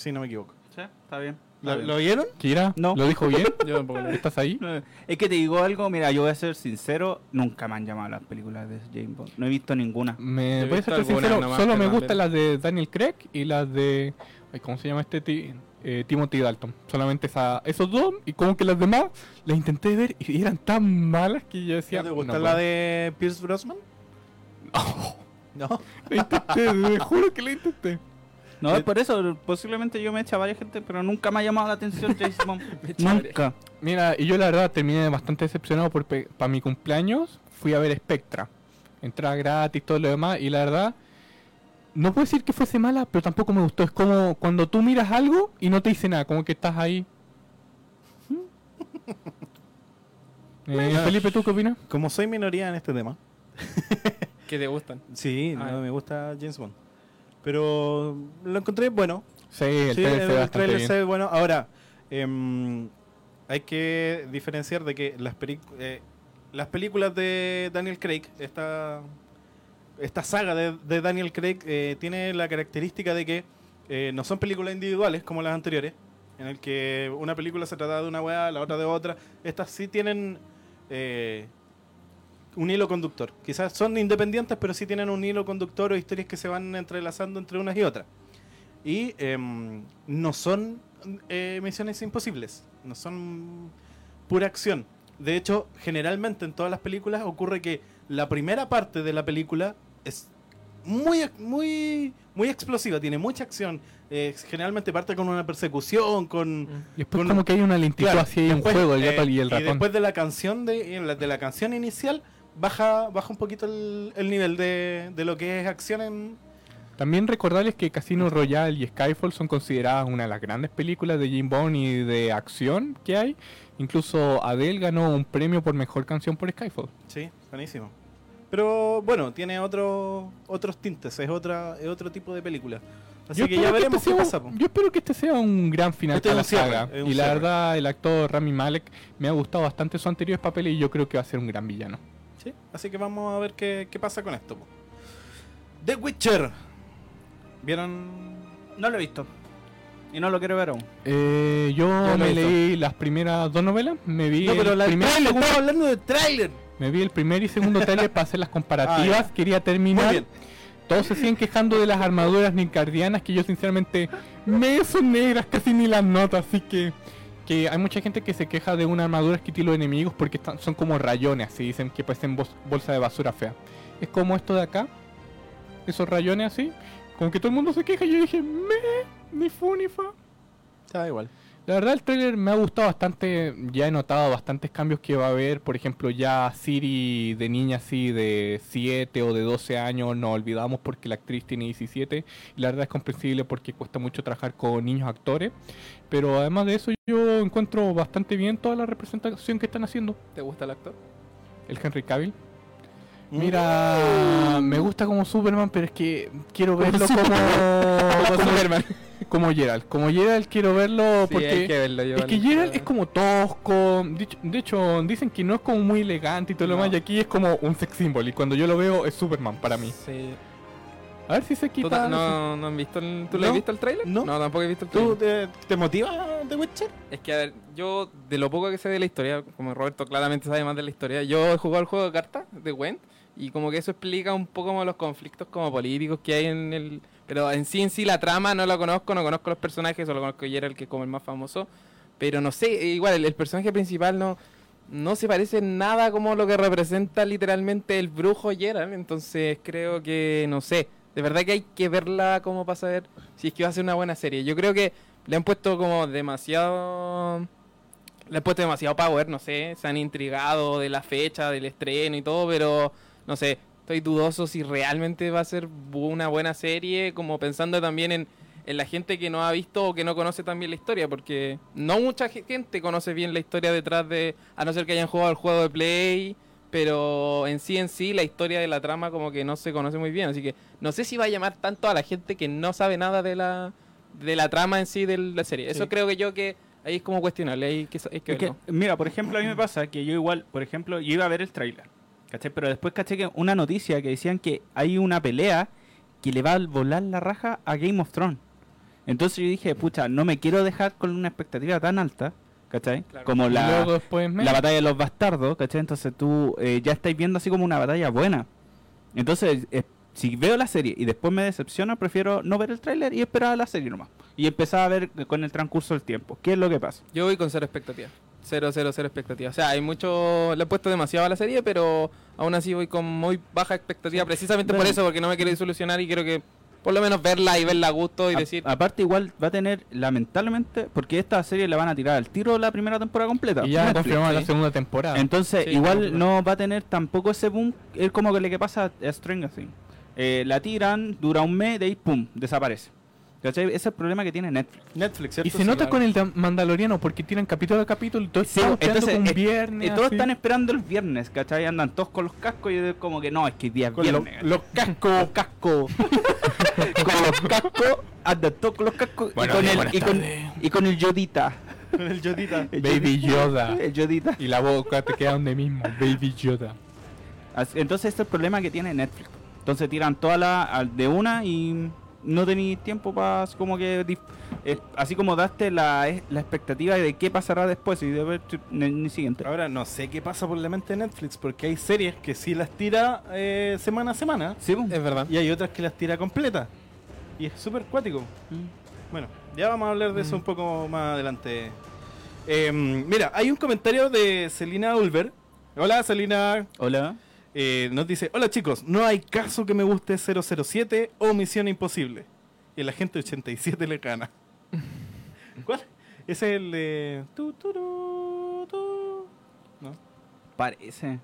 Oh, Sí, no me equivoco. Sí, está bien. ¿Lo, lo vieron? Kira, No. ¿lo dijo bien? Yo. ¿Estás ahí? Es que te digo algo, mira, yo voy a ser sincero, nunca me han llamado las películas de James Bond. No he visto ninguna. Me voy a ser sincero, nomás, solo me gustan las de Daniel Craig y las de... ay, ¿Cómo se llama este? ti- eh, Timothy Dalton. Solamente esa, esos dos y como que las demás las intenté ver y eran tan malas que yo decía... ¿No ¿Te gusta no la puedo. de Pierce Brosnan? No. La intenté, te juro que la intenté. No, Eh, es por eso, posiblemente yo me eché a varias gente, pero nunca me ha llamado la atención James Bond. nunca. Mira, y yo la verdad terminé bastante decepcionado porque para mi cumpleaños fui a ver Spectra. Entrada gratis, todo lo demás, y la verdad, no puedo decir que fuese mala, pero tampoco me gustó. Es como cuando tú miras algo y no te dice nada, como que estás ahí. Eh, Felipe, ¿tú qué opinas? Como soy minoría en este tema, que te gustan. sí, Ah, no, me gusta James Bond. Pero lo encontré bueno. Sí, el Sí, trailer el, se tráiler bien. se ve bueno. Ahora, em, hay que diferenciar de que las, eh, las películas de Daniel Craig, esta, esta saga de, de Daniel Craig, eh, tiene la característica de que eh, no son películas individuales como las anteriores, en el que una película se trata de una weá, la otra de otra. Estas sí tienen eh, un hilo conductor. Quizás son independientes, pero sí tienen un hilo conductor o historias que se van entrelazando entre unas y otras. Y em, no son eh, misiones imposibles, no son pura acción. De hecho, generalmente en todas las películas ocurre que la primera parte de la película es muy, muy, muy explosiva, tiene mucha acción. eh, generalmente parte con una persecución, con, Y después con- como que hay una lentitud Claro, así, hay un después, juego, el eh, y el y después de la canción de, de la canción inicial baja baja un poquito el, el nivel de, de lo que es acción en También recordarles que Casino Royale y Skyfall son consideradas una de las grandes películas de Jim Bond y de acción que hay. Incluso Adele ganó un premio por mejor canción por Skyfall. sí buenísimo pero bueno tiene otro, otros tintes es otra es otro tipo de película así Yo que ya veremos este qué pasa un-. Yo espero que este sea un gran final Este es para la cierre, saga. Y la cierre. verdad, el actor Rami Malek me ha gustado bastante sus anteriores papeles y yo creo que va a ser un gran villano. Sí, así que vamos a ver qué, qué pasa con esto. po. The Witcher. ¿Vieron? No lo he visto. Y no lo quiero ver aún. Eh, yo me visto. leí las primeras dos novelas, me vi, No, pero el la primer, trailer, segundo- estamos hablando de trailer. me vi el primer y segundo trailer para hacer las comparativas, Ah, quería Muy terminar. bien. Todos se siguen quejando de las armaduras nincardianas que yo sinceramente me son negras, casi ni las noto, así que que hay mucha gente que se queja de una armadura estilo de enemigos porque están, son como rayones, así dicen que parecen bolsa de basura fea. Es como esto de acá, esos rayones así, como que todo el mundo se queja yo dije, me, ni fu ni fa. Da igual. La verdad el trailer me ha gustado bastante, ya he notado bastantes cambios que va a haber, por ejemplo ya Siri de niña así de 7 o de 12 años no olvidamos porque la actriz tiene 17 y la verdad es comprensible porque cuesta mucho trabajar con niños actores, pero además de eso yo encuentro bastante bien toda la representación que están haciendo, ¿Te gusta el actor? el Henry Cavill. Mira, me gusta como Superman, pero es que quiero verlo como, como Superman, como Gerald, como Gerald quiero verlo Sí, porque hay que verlo, yo es que. Gerald es como tosco. De hecho, dicen que no es como muy elegante y todo lo No. demás. Y aquí es como un sex symbol. Y cuando yo lo veo, es Superman para mí. Sí. A ver si se ¿Tú, quita. ta- eso. no, no han visto el, ¿Tú lo No, has visto el trailer? no. tampoco he visto el ¿Tú trailer. te, te motiva The Witcher? Es que, a ver, yo, de lo poco que sé de la historia, como Roberto claramente sabe más de la historia, yo he jugado el juego de cartas de Gwent y como que eso explica un poco como los conflictos como políticos que hay en el... Pero en sí, en sí, la trama no la conozco, no conozco los personajes, solo conozco a Geralt, que como el más famoso. Pero no sé, igual, el, el personaje principal no, no se parece nada como lo que representa literalmente el brujo Geralt. Entonces creo que, no sé, de verdad que hay que verla como para saber si es que va a ser una buena serie. Yo creo que le han puesto como demasiado... Le han puesto demasiado power, no sé, se han intrigado de la fecha, del estreno y todo, pero no sé, estoy dudoso si realmente va a ser una buena serie, como pensando también en, en la gente que no ha visto o que no conoce también la historia, porque no mucha ge- gente conoce bien la historia detrás de, a no ser que hayan jugado el juego de Play, pero en sí en sí la historia de la trama como que no se conoce muy bien, así que no sé si va a llamar tanto a la gente que no sabe nada de la de la trama en sí de la serie. Eso Sí. creo que yo que ahí es como cuestionable, hay que, hay que Es que, mira, por ejemplo, a mí me pasa que yo igual, por ejemplo, yo iba a ver el tráiler, ¿cachai? Pero después caché que una noticia que decían que hay una pelea que le va a volar la raja a Game of Thrones. Entonces yo dije, pucha, no me quiero dejar con una expectativa tan alta, ¿cachai? Claro. Como la, la batalla de los bastardos, ¿cachai? Entonces tú eh, ya estáis viendo así como una batalla buena. Entonces, eh, si veo la serie y después me decepciona, prefiero no ver el tráiler y esperar a la serie nomás. Y empezar a ver con el transcurso del tiempo. ¿Qué es lo que pasa? Yo voy con cero expectativas. Cero, cero, cero expectativas. O sea, hay mucho. Le he puesto demasiado a la serie, pero aún así voy con muy baja expectativa. Precisamente por eso, porque no me quiero disolucionar y quiero que por lo menos verla y verla a gusto y A- decir. aparte igual va a tener, lamentablemente, porque esta serie la van a tirar al tiro la primera temporada completa. Y ya Netflix. confirmaron la segunda temporada. Entonces Sí, igual no va a tener tampoco ese boom. Es como que le que pasa a Stranger Things. Eh, la tiran, dura un mes, de ahí pum, desaparece. ¿Cachai? Ese es el problema que tiene Netflix. Netflix, ¿cierto? y se Sí, nota claro. con el de Mandaloriano porque tiran capítulo a capítulo y todo Sí, está esperando entonces, un viernes. Y todos así. están esperando el viernes, ¿cachai? Andan todos con los cascos y es como que no, es que día es viernes. los cascos. cascos. con los cascos, andan todos con los cascos y, con el, buenas y, con, tardes. y con el Yodita. Con el Yodita. El Baby Yoda. El Yodita. y la boca te queda donde mismo. Baby Yoda. Así- Entonces este es el problema que tiene Netflix. Entonces tiran toda la de una y no tenéis tiempo para como que eh, así como daste la, eh, la expectativa de qué pasará después y de ver el siguiente. Ahora, no sé qué pasa por la mente de Netflix, porque hay series que sí las tira eh, semana a semana, Sí. Es verdad. y hay otras que las tira completa. Y es súper cuático. Bueno, ya vamos a hablar de eso un poco más adelante. Eh, mira, hay un comentario de Celina Ulver. Hola, Celina. Hola. Eh, nos dice, hola chicos, no hay caso que me guste 007 o Misión Imposible. Y la gente 87 le gana. ¿Cuál? Ese es el tu, tu. ¿No? Parece.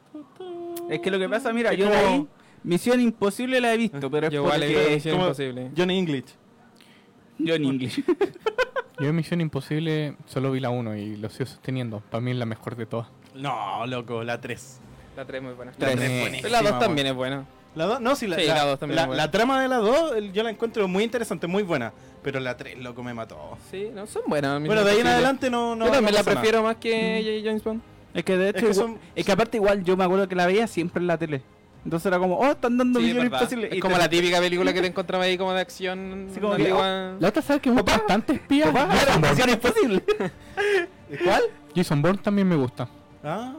Es que lo que pasa, mira, Es yo como- ahí Misión Imposible la he visto, pero es Yo igual he visto porque Misión como Imposible. Johnny English. yo en inglés. Yo en Misión Imposible solo vi la 1 y lo sigo sosteniendo. Para mí es la mejor de todas. No, loco, la 3. La 3 muy buena. La 3 Tres. es buenísima. La 2 weón. también es buena. La 2, no, sí, la, Sí, la, la dos también la- es la trama de la 2 yo la encuentro muy interesante, muy buena. Pero la 3, loco, me mató. Sí, no, son buenas. Bueno, de ahí en adelante no, no Yo también no la prefiero más que. James Bond. nada. Es que de Es hecho, que igual- son- es que aparte igual yo me acuerdo que la veía siempre en la tele. Entonces era como, oh, están dando Sí, es millones imposibles. Es Y como te- la típica película que te encontraba ahí como de acción. Sí, como que- antigua. La otra sabe que gusta bastante espía. Papá, Bourne. Misión imposible. ¿Cuál? Jason Bourne también me gusta. Ah,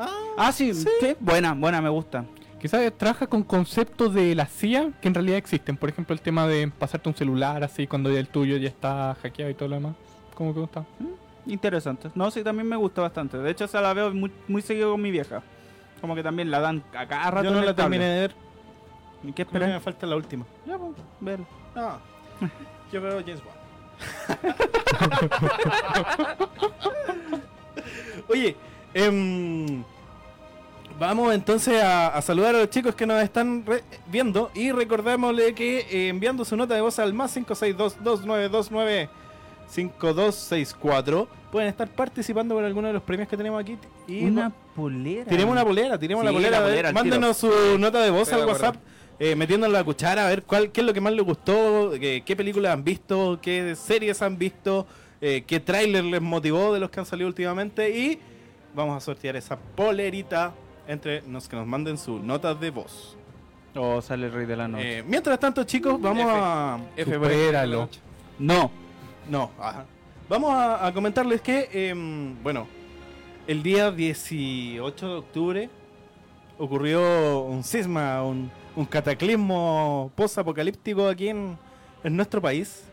ah. Ah, sí, sí, buena, buena, me gusta. Quizás trabaja con conceptos de la CIA que en realidad existen. Por ejemplo, el tema de pasarte un celular así cuando ya el tuyo ya está hackeado y todo lo demás. ¿Cómo que gusta? Interesante. No, sí, también me gusta bastante. De hecho, esa la veo muy, muy seguido con mi vieja. Como que también la dan a cada rato. Yo en no el la terminé de ver. ¿Y qué Pero me esperas? falta la última. Ya, pues, ver. Ah, yo veo James Bond. Oye, em, vamos entonces a, a saludar a los chicos que nos están viendo y recordémosle que eh, enviando su nota de voz al más 562-2929-5264 pueden estar participando por alguno de los premios que tenemos aquí. Y Una polera. Tiremos una polera, tiremos Sí, la polera. la polera mándenos su nota de voz Estoy al. WhatsApp, eh, metiéndole la cuchara, a ver cuál, qué es lo que más les gustó, qué, qué películas han visto, qué series han visto, eh, qué tráiler les motivó de los que han salido últimamente y vamos a sortear esa polerita entre los que nos manden sus notas de voz. O sale el rey de la noche. Eh, mientras tanto, chicos, vamos F. a... F Supéralo. no. No, ajá. Vamos a, a comentarles que, em, bueno, el día 18 de octubre ocurrió un cisma, un, un cataclismo post-apocalíptico aquí en, en nuestro país,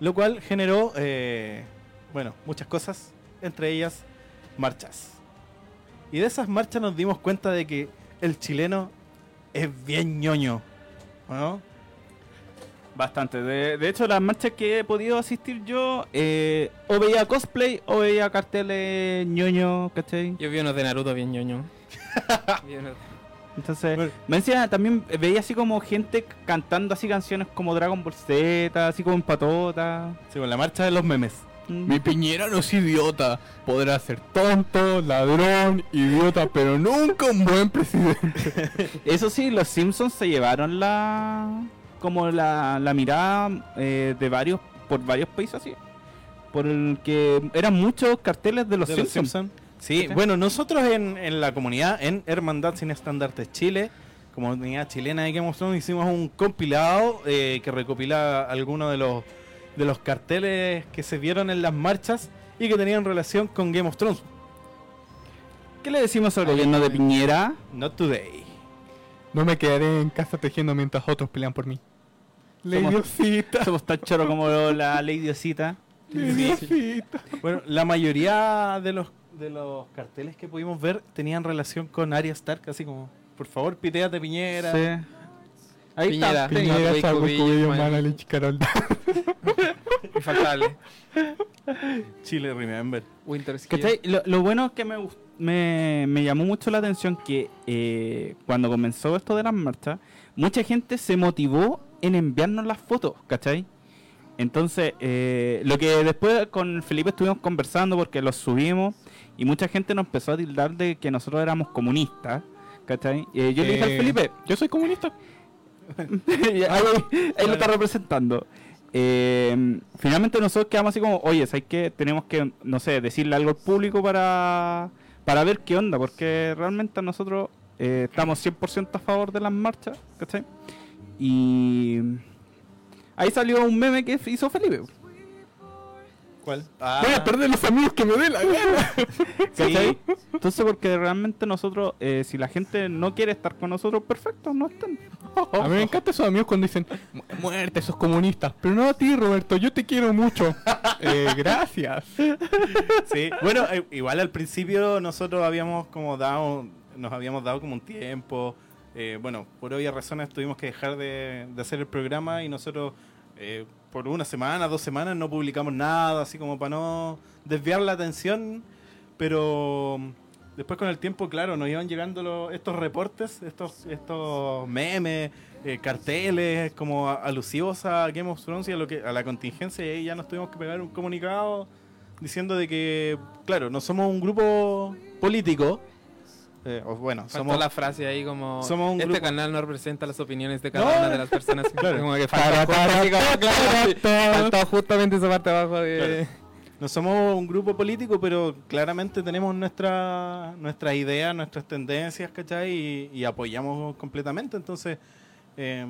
lo cual generó, eh, bueno, muchas cosas, entre ellas marchas. Y de esas marchas nos dimos cuenta de que el chileno es bien ñoño, ¿no? Bastante. De, de hecho, las marchas que he podido asistir yo, eh, o veía cosplay o veía carteles ñoño, ¿cachai? Yo vi unos de Naruto bien ñoño. Entonces, Bueno. me decía, también veía así como gente cantando así canciones como Dragon Ball Z, así como en patota. Sí, con la marcha de los memes. Mi Piñera no es idiota. Podrá ser tonto, ladrón, idiota, pero nunca un buen presidente. Eso sí, los Simpsons se llevaron la como la, la mirada eh, de varios por varios países así. Por el que eran muchos carteles de los de los Simpsons. Simpson. Sí, bueno, nosotros en, en la comunidad, en Hermandad Sin Estandartes Chile, comunidad chilena de Game of Thrones, hicimos un compilado eh, que recopila algunos de los, de los carteles que se vieron en las marchas y que tenían relación con Game of Thrones. ¿Qué le decimos al gobierno de Piñera? Not today. No me quedaré en casa tejiendo mientras otros pelean por mí. Somos- Ladiosita, Somos tan choros como la Lady Osita. Bueno, la mayoría de los, de los carteles que pudimos ver tenían relación con Arya Stark, así como, por favor, piteate Piñera. Sí. Ahí Piñera. está. Piñera, Salvo, cubillo, Cubillo, man. Manalich, Carol. Infaltable. Chile, remember. Winter Ski. ¿Cachai? Lo, lo bueno es que me, me, me llamó mucho la atención que eh, cuando comenzó esto de las marchas, mucha gente se motivó en enviarnos las fotos, ¿cachai? Entonces, eh, lo que después con Felipe estuvimos conversando porque los subimos y mucha gente nos empezó a tildar de que nosotros éramos comunistas, ¿cachai? Eh, yo le dije al Eh, Felipe, Yo soy comunista. ahí, ahí lo está representando. Eh, finalmente nosotros quedamos así como, oye, ¿sabes qué? Tenemos que, no sé, decirle algo al público para, para ver qué onda, porque realmente nosotros eh, estamos 100% a favor de las marchas, ¿cachai? Y ahí salió un meme que hizo Felipe. ¿Cuál? Voy a perder los amigos que me dé la gana. ¿Cachai? Entonces, porque realmente nosotros, eh, si la gente no quiere estar con nosotros, perfecto, no estén. A mí me encantan esos amigos cuando dicen, "Mu- muerte, esos comunistas. Pero no a ti, Roberto, yo te quiero mucho. eh, gracias. Sí, bueno, eh, igual al principio nosotros habíamos como dado, nos habíamos dado como un tiempo. eh, bueno, por obvias razones tuvimos que dejar de, de hacer el programa y nosotros eh, por una semana, dos semanas no publicamos nada, así como para no desviar la atención. Pero después con el tiempo, claro, nos iban llegando los- estos reportes, estos, estos memes, eh, carteles como alusivos a Game of Thrones y a, lo que, a la contingencia y ahí ya nos tuvimos que pegar un comunicado diciendo de que, claro, no somos un grupo político. Eh, o bueno, Faltó somos la frase ahí como somos un este grupo- canal no representa las opiniones de cada No. una de las personas Claro. como que faltó, claro, justamente esa parte abajo de No somos un grupo político, pero claramente tenemos nuestra, nuestras ideas, nuestras tendencias, ¿cachai? Y, y apoyamos completamente. Entonces, eh.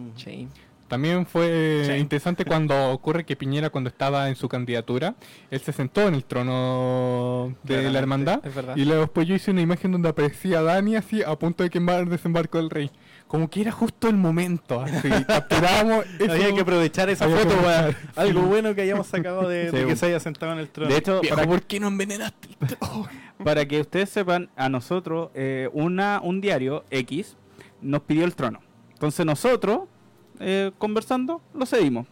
También fue Sí. interesante cuando ocurre que Piñera, cuando estaba en su candidatura, él se sentó en el trono de Claramente, la hermandad. Y luego después yo hice una imagen donde aparecía Dani así a punto de quemar el desembarco del rey. Como que era justo el momento. Así, eso. había que aprovechar esa foto para algo sí. bueno que hayamos sacado de, que se haya sentado en el trono. De hecho, Viejo, para, ¿por qué no envenenaste? trono? para que ustedes sepan, a nosotros, eh, una, un diario X nos pidió el trono. Entonces nosotros, eh, conversando, lo cedimos.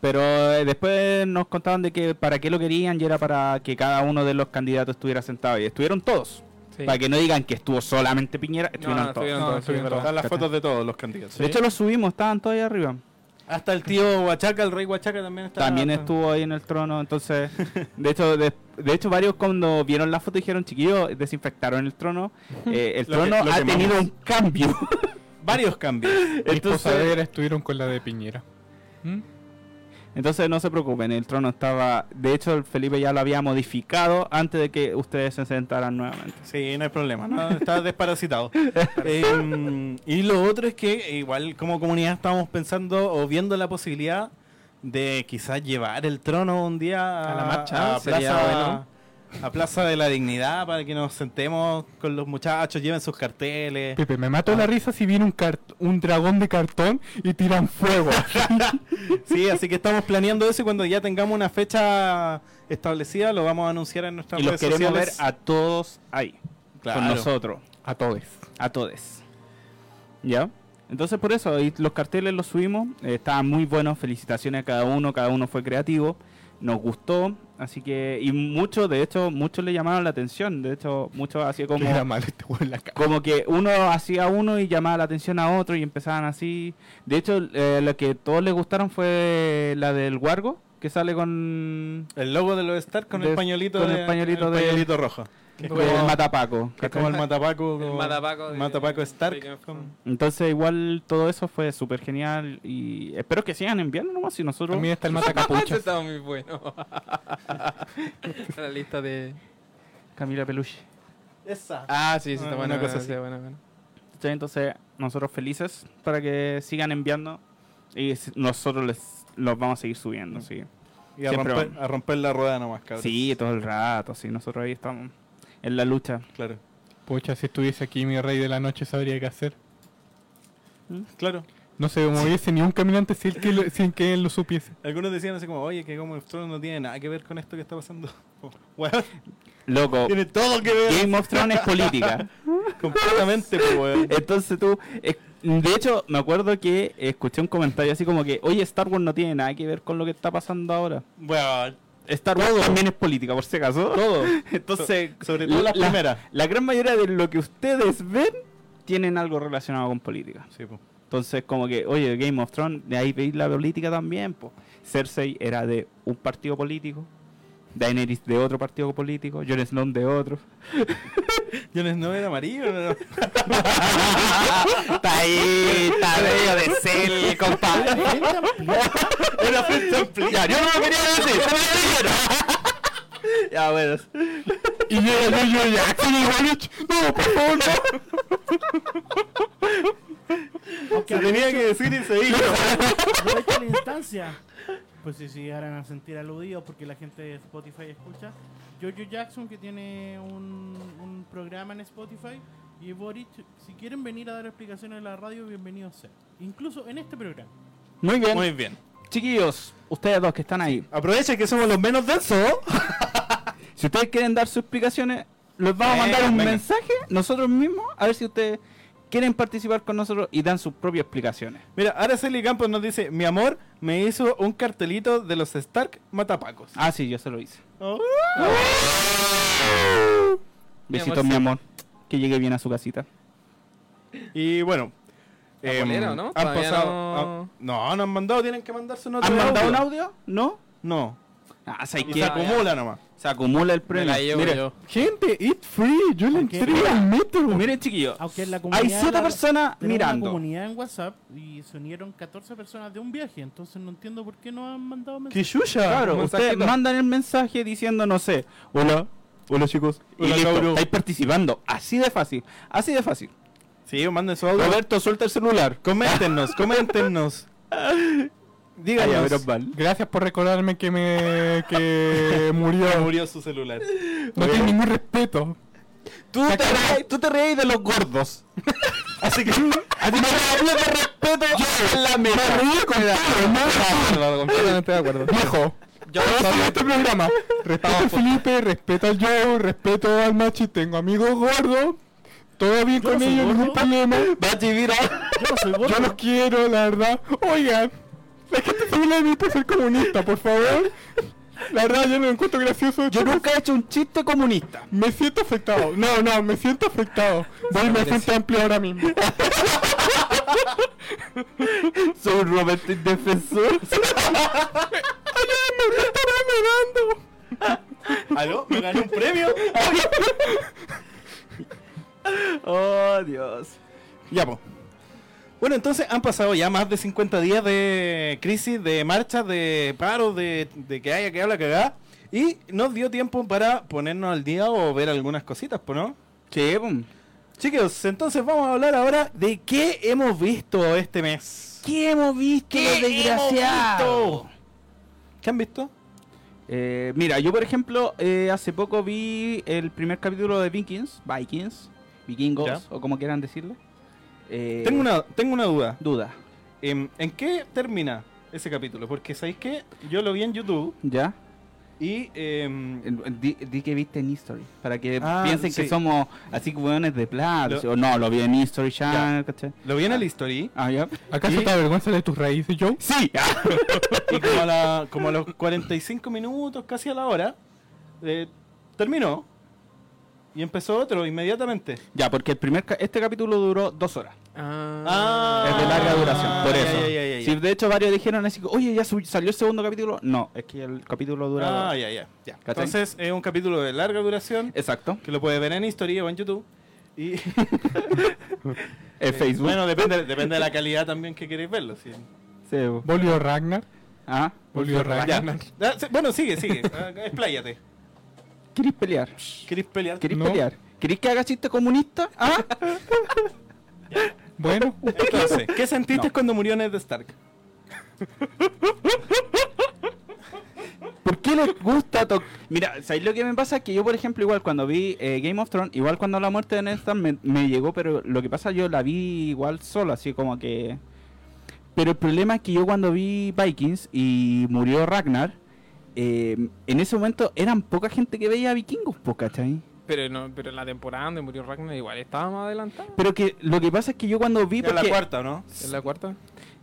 Pero eh, después nos contaban de que para qué lo querían y era para que cada uno de los candidatos estuviera sentado. Y estuvieron todos. Sí. Para que no digan que estuvo solamente Piñera, estuvieron no, todos. estuvieron No, todos, estuvieron estuvieron Están todos. las fotos de todos los candidatos. De hecho, lo subimos, estaban todos ahí arriba. Hasta el tío Huachaca, el rey Huachaca también está. También estuvo ahí en el trono, entonces, de hecho, de, de hecho varios cuando vieron la foto dijeron, chiquillos, desinfectaron el trono. Eh, el que- trono lo ha tenido un cambio. Varios cambios. Mis entonces, posaderas estuvieron con la de Piñera. ¿Mm? entonces no se preocupen, el trono estaba, de hecho, el Felipe ya lo había modificado antes de que ustedes se sentaran nuevamente. Sí, no hay problema, ¿no? está desparasitado. Eh, y lo otro es que igual como comunidad estábamos pensando o viendo la posibilidad de quizás llevar el trono un día A la marcha, a sería plaza, bueno. A Plaza de la Dignidad para que nos sentemos con los muchachos, lleven sus carteles. Pepe, me mato la risa si viene un, dragón de cartón y tiran fuego. Sí, así que estamos planeando eso y cuando ya tengamos una fecha establecida lo vamos a anunciar en nuestras Y los queremos ver a todos ahí, Claro. con nosotros. A todos. A todos. ¿Ya? Entonces por eso, los carteles los subimos, eh, estaban muy buenos, felicitaciones a cada uno, cada uno fue creativo, nos gustó, así que, y muchos, de hecho, muchos le llamaron la atención, de hecho, muchos hacía como, Le era mal este huevo en la cara. como que uno hacía uno y llamaba la atención a otro y empezaban así. De hecho, eh, lo que todos les gustaron fue la del Wargo, que sale con El logo de los Star con De- el pañuelito con el de- pañuelito de- rojo. Que es con como, el Matapaco. que es como el Matapaco. El como- Matapaco de- Matapaco Stark. de. Entonces igual todo eso fue súper genial y espero que sigan enviando nomás y nosotros... También está el Ese matacapuchas. estaba muy bueno. la lista de. Camila Peluche. Esa. Ah, sí, sí, Ah, está una buena. cosa buena, así. sí, buena, buena. ¿Cachai? Entonces nosotros felices para que sigan enviando y nosotros les los vamos a seguir subiendo, sí. Y a romper, a romper la rueda nomás, cabrón. Sí, todo el rato, sí, nosotros ahí estamos en la lucha. Claro. Pucha, si estuviese aquí mi rey de la noche sabría qué hacer. Claro. No se moviese ni un caminante sin que, lo- sin que él lo supiese. Algunos decían así como, oye, que como of Thrones no tiene nada que ver con esto que está pasando. Bueno, Loco, tiene todo que ver Game of Thrones es política. completamente, pues, weón. Entonces tú, de hecho, me acuerdo que escuché un comentario así como que, oye, Star Wars no tiene nada que ver con lo que está pasando ahora. Bueno, Star Wars también es política, por si acaso. todo. Entonces, So- sobre todo las la- primeras. La gran mayoría de lo que ustedes ven tienen algo relacionado con política. Sí, pues. Entonces, como que, oye, Game of Thrones, de ahí veis la política también. Po. Cersei era de un partido político, Daenerys de otro partido político, Jon Snow de otro. Jon Snow era amarillo, ¿no? está ahí, está medio de cel, compadre. Era frente amplia. ya, yo no lo quería decir, se me dio Ya, bueno. Y llega yo, yo, Jackson y Walich. No, por favor, no. Se tenía que decir y se hizo. aprovecho la instancia. Pues si se llegaran a sentir aludidos porque la gente de Spotify escucha. Jojo Jackson que tiene un, un programa en Spotify. Y Boric, si quieren venir a dar explicaciones en la radio, bienvenidos sean. Incluso en este programa. Muy bien. Muy bien. Chiquillos, ustedes dos que están ahí, Aprovecha que somos los menos densos. si ustedes quieren dar sus explicaciones, les vamos a mandar un venga. mensaje nosotros mismos, a ver si ustedes quieren participar con nosotros y dan sus propias explicaciones. Mira, Araceli Campos nos dice, mi amor me hizo un cartelito de los Stark Matapacos. Ah, sí, yo se lo hice. Oh. Besitos, mi amor. Que llegue bien a su casita. Y bueno. Em, ¿no? Han pasado. no- ah, no, no han mandado, tienen que mandarse un otro ¿Han mandado audio. un audio? ¿No? No. Ah, ¿sabes Y qué? se acumula nomás. Se acumula el premio. la llevo Mire, yo. Gente, it's free. Yo le entrego al metro. miren, chiquillos. Aunque en la Hay comunidad siete la- personas tenemos mirando. una comunidad en WhatsApp y se unieron 14 personas de un viaje, entonces no entiendo por qué no han mandado ¡Qué mensajes. chucha! Claro, Un ustedes mandan el mensaje diciendo, no sé, hola, hola chicos, y Hola, listo, estáis participando. Así de fácil, así de fácil. Sí, manden su audio. Roberto, suelta el celular. Coméntenos, coméntenos. Díganos. A. Gracias por recordarme que me que murió. Murió su celular. No tiene ningún respeto. Tú te, reís, tú te reís de los gordos. Así que. A ti no de respeto a la mesa. Completamente de acuerdo. Viejo. Yo soy este programa. Respeto al Felipe, respeto al yo, respeto al Machi, tengo amigos gordos. Todo bien Yo con no ellos, ningún gordo. problema. Mira. Yo no. Yo los quiero, la verdad. Oigan, gente se burla de mí por ser comunista, por favor. La verdad, yo no lo encuentro gracioso. Yo nunca he hecho un chiste comunista. Me siento afectado. No, no, me siento afectado. Voy a al Frente Amplio ahora mismo. Soy un Roberto indefensor. ¿Aló? ¿Me gané un premio? Oh, Dios. Ya, pues. Bueno, entonces han pasado ya más de 50 días de crisis, de marchas, de paros, de, de que haya que habla cagada. Y nos dio tiempo para ponernos al día o ver algunas cositas, ¿no? Sí, pum. Chicos, entonces vamos a hablar ahora de qué hemos visto este mes. ¿Qué hemos visto, ¿Qué hemos visto? ¿Qué han visto? Eh, mira, yo por ejemplo, eh, hace poco vi el primer capítulo de Vikings, Vikings, Vikingos, Ya. o como quieran decirle. Eh, Tengo una, tengo una duda. duda. Em, ¿En qué termina ese capítulo? Porque sabéis que yo lo vi en YouTube ¿Ya? y el- Di, di que viste en History, para que Ah, piensen sí. que somos así hueones de plata. Lo- o no, lo vi en History Channel, ¿cachai? lo vi en el History Ah, ya. ¿Acaso ¿Y? te avergüenza de tus raíces, Joe? Sí. y como a, la- como a los 45 minutos, casi a la hora, eh, terminó y empezó otro inmediatamente. ya, porque el primer ca- este capítulo duró dos horas. Ah, es de larga duración, por eso. ya, ya, ya, ya. Sí, de hecho varios dijeron así, oye, ya salió el segundo capítulo. No, es que el capítulo dura... Ah, ya, ya. Entonces es un capítulo de larga duración Exacto. que lo puede ver en History o en YouTube. Y En Facebook. bueno, depende, depende de la calidad también que queréis verlo. sí. Sí, Ragnar. Ah, Volvió Ya. Ragnar. Ah, Bueno, sigue, sigue. Ah, Expláyate. ¿Querés pelear? ¿Queréis pelear? ¿Querés No. pelear? ¿Querés que haga chiste comunista? ¿Ah? Bueno, Entonces, ¿qué sentiste No. cuando murió Ned Stark? ¿Por qué les gusta to- Mira, ¿sabéis lo que me pasa? Que yo, por ejemplo, igual cuando vi eh, Game of Thrones, igual cuando la muerte de Ned Stark me, me llegó, pero lo que pasa yo la vi igual solo, así como que... Pero el problema es que yo cuando vi Vikings y murió Ragnar, eh, en ese momento eran poca gente que veía vikingos, po, ¿cachai? Pero, no, pero en la temporada donde murió Ragnar igual estaba más adelantado. Pero que lo que pasa es que yo cuando vi... Ya la cuarta, ¿no? ¿En la cuarta?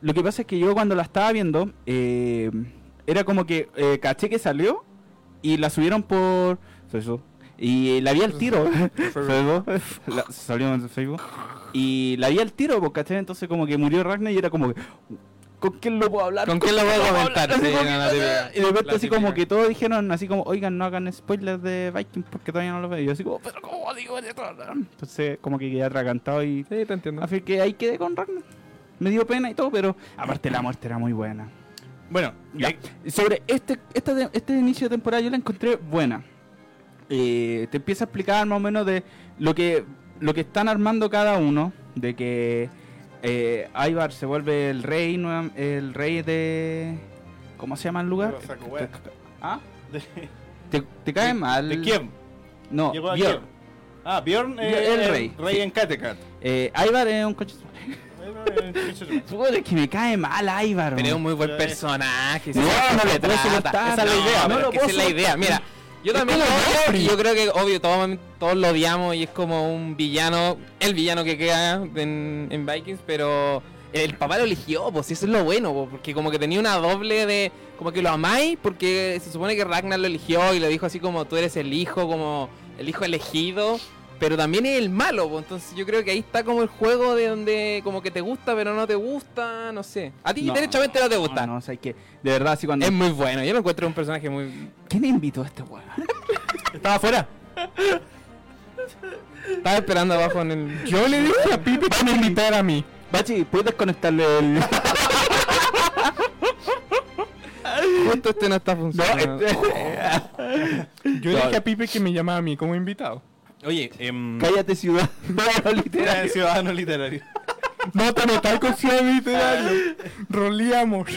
Lo que pasa es que yo cuando la estaba viendo, eh, era como que eh, caché que salió y la subieron por Facebook. Y la vi al tiro. La- salió en Facebook. Y la vi al tiro, pues, ¿cachai? Entonces como que murió Ragnar y era como que... ¿Con quién lo puedo hablar? ¿Con quién lo puedo comentar? Sí, y de repente así como que todos dijeron así como, oigan, no hagan spoilers de Vikings porque todavía no lo veo. Y yo así como, pero ¿cómo digo esto? Entonces como que quedé atragantado y... Sí, te entiendo. Así que ahí quedé con Ragnar. Me dio pena y todo, pero aparte la muerte era muy buena. Bueno, Ya. eh, Sobre este, esta de- este inicio de temporada yo la encontré buena. Eh, te empieza a explicar más o menos de lo que lo que están armando cada uno, de que eh, Ivar se vuelve el rey, nueva- el rey de ¿cómo se llama el lugar? ¿Ah? de, ¿Te, te cae mal? ¿De quién? No, Llegó a Bjorn. Bjorn. Ah, Bjorn, eh, El el rey, rey. sí. en Kattegat. Eh, Ivar es un coche. Es que me cae mal Ivar. Pero es un muy buen personaje. No, sí, no se lo puedo. Esa es la No, idea, no es la idea. Mira, yo también lo odio yo creo que, obvio, todos, todos lo odiamos y es como un villano, el villano que queda en, en Vikings, pero el papá lo eligió, pues eso es lo bueno, po, porque como que tenía una doble de, como que lo amáis, porque se supone que Ragnar lo eligió y le dijo así como tú eres el hijo, como el hijo elegido, pero también es el malo, po. entonces yo creo que ahí está como el juego de donde como que te gusta pero no te gusta, no sé. A ti No, derechamente no te gusta. No, o sea, que de verdad, así cuando. Es muy bueno, yo lo encuentro un personaje muy... ¿Quién invitó a este weón? Estaba afuera. Estaba esperando abajo en el... Yo le dije a Pipe que me invitara a mí. Bachi, ¿puedes desconectarle el.? Justo este no está funcionando. Yo le dije a Pipe que me llamaba a mí como invitado. Oye, em, Cállate, ciudad. No, literal. ciudadano literario. No te metas con ciudad literario. Roleamos.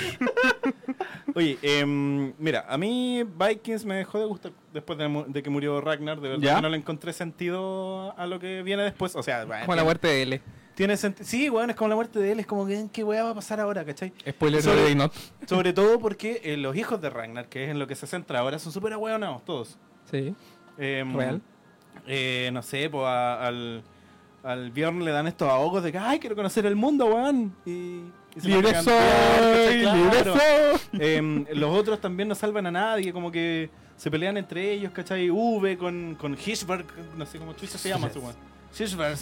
Oye, em, mira, a mí Vikings me dejó de gustar después de, mu- de que murió Ragnar. De verdad ¿Ya? que no le encontré sentido a lo que viene después. O sea, bueno, Como la muerte de L. tiene sentido. Sí, weón, es como la muerte de él. Es como que, ¿qué weá va a pasar ahora, cachai? Spoiler Sobre- de Not. Sobre todo porque eh, los hijos de Ragnar, que es en lo que se centra ahora, son súper ahueonados todos. Sí. Em, Real. Eh, no sé, pues a- al, al Bjorn le dan estos ahogos de que, ay, quiero conocer el mundo, weón. Y, y se Libre soy, libre soy. Em, los otros también no salvan a nadie, como que se pelean entre ellos, ¿cachai? V con, con Hirschberg, no sé cómo chucha se llama su weón. Hirschberg.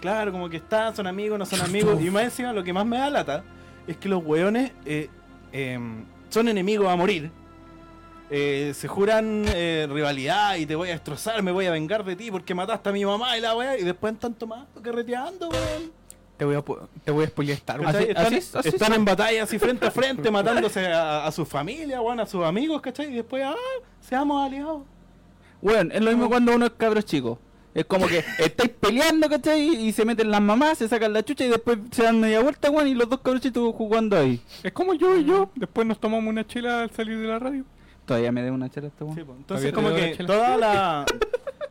Claro, como que están, son amigos, no son amigos. Y más encima, lo que más me da lata es que los weones eh, em, son enemigos a morir. Eh, se juran eh, rivalidad y te voy a destrozar, me voy a vengar de ti porque mataste a mi mamá y la weá. Y después están tomando, carreteando, weón. Te voy a, te voy a spoilear Star Wars. Así- están así- así están son. en batalla así frente a frente, matándose a, a su familia, weón, a sus amigos, ¿cachai? Y después, ah, seamos aliados. Bueno, es lo mismo cuando uno es cabro chico. Es como que estáis peleando, ¿cachai? Y se meten las mamás, se sacan la chucha y después se dan media vuelta, weón, y los dos cabros chicos jugando ahí. Es como yo y yo. Después nos tomamos una chela al salir de la radio. Todavía me dé una chela este weón. Sí, pues, entonces como que la toda la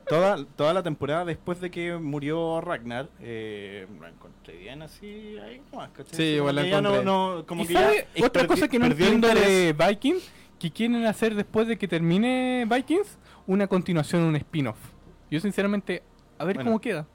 toda, toda la temporada después de que murió Ragnar eh, lo encontré bien así ahí nomás, ¿cachai? Sí, igual la ya no, encontré. no, como ¿Y que sabe ya otra perdi- cosa que no perdió entiendo de interés. Vikings? Que quieren hacer después de que termine Vikings una continuación, un spin-off. Yo sinceramente, a ver Bueno, cómo queda.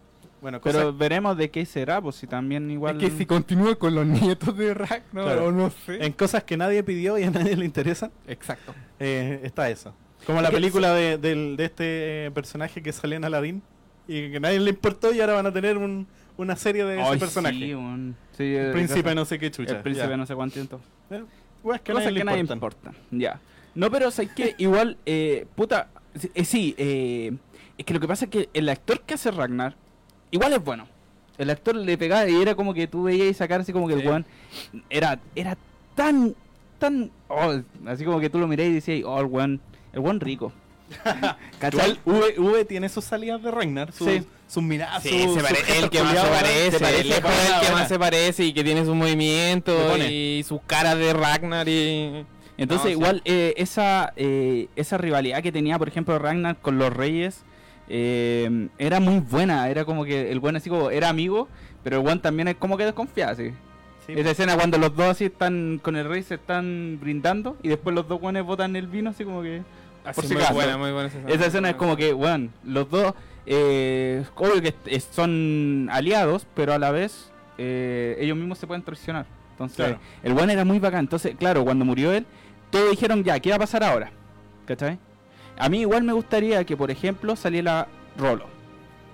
Bueno, Pero veremos de qué será, pues si también igual. Es que si continúa con los nietos de Ragnar Claro. o no sé. en cosas que nadie pidió y a nadie le interesan, Exacto. eh, está eso. Como la película de, del- de este eh, personaje que salió en Aladdin y que nadie le importó y ahora van a tener un- una serie de Ay, ese personaje. Sí. Sí, el eh, príncipe no sé qué chucha. El príncipe ya. no sé cuánto. Eh, weas que Cosas nadie que nadie importa. Ya. No, pero sé que igual, eh, puta, eh, sí, eh, es que lo que pasa es que el actor que hace Ragnar, igual es bueno. El actor le pegaba y era como que tú veías sacar así como que el weón era, era tan, tan, oh, así como que tú lo mirás y decías, oh, el weón, el weón rico. Igual, v, v tiene sus salidas de Ragnar, sus, Sí. sus miradas, Sí, sus- se sus pare- gestos el que más se parece, el que más se parece y que tiene sus movimientos y sus caras de Ragnar y... Entonces, No, sí. igual, eh, esa, eh, esa rivalidad que tenía, por ejemplo, Ragnar con los reyes, eh, era muy buena. Era como que el buen así como era amigo, pero el buen también es como que desconfiaba, sí. Sí, Esa escena cuando los dos así están con el rey, se están brindando, y después los dos buenos botan el vino, así como que... Por si muy acaso. buena, muy buena esa escena. Esa escena es como que, bueno, los dos, eh, obvio que son aliados, pero a la vez eh, ellos mismos se pueden traicionar. Entonces, Claro. el buen era muy bacán. Entonces, claro, cuando murió él, todos dijeron, ya, ¿qué va a pasar ahora? ¿Cachai? A mí igual me gustaría que, por ejemplo, saliera Rolo.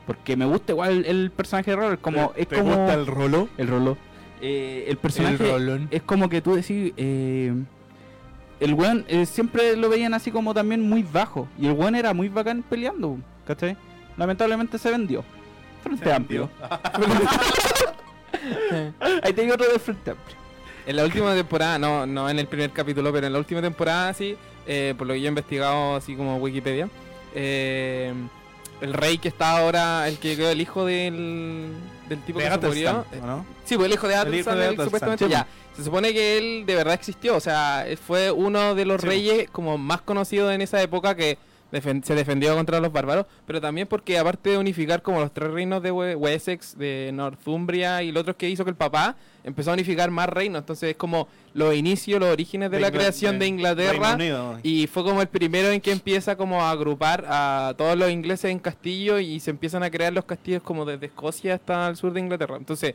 Porque me gusta igual el personaje de Rolo. Es como, ¿Te, es te como gusta el rolo? el Rolo. Eh, el personaje El es como que tú decís, eh, el weón eh, siempre lo veían así como también muy bajo. Y el weón era muy bacán peleando, ¿cachai? Lamentablemente se vendió. Frente Se Amplio. Ahí te digo otro de Frente Amplio. En la última temporada, no, no en el primer capítulo, pero en la última temporada, sí, eh, por lo que yo he investigado, así como Wikipedia, eh, el rey que está ahora, el que quedó el hijo del, del tipo De que se murió. ¿o no? Sí, pues el hijo de El Athelstan, hijo de él Athelstan, supuestamente sí, ya. Se supone que él de verdad existió, o sea, él fue uno de los Sí, reyes como más conocidos en esa época que se defendió contra los bárbaros, pero también porque aparte de unificar como los tres reinos de We- Wessex, de Northumbria y los otros que hizo que el papá empezó a unificar más reinos, entonces es como los inicios, los orígenes de, la creación de, Inglaterra Unido. y fue como el primero en que empieza como a agrupar a todos los ingleses en castillos y se empiezan a crear los castillos como desde Escocia hasta el sur de Inglaterra. Entonces,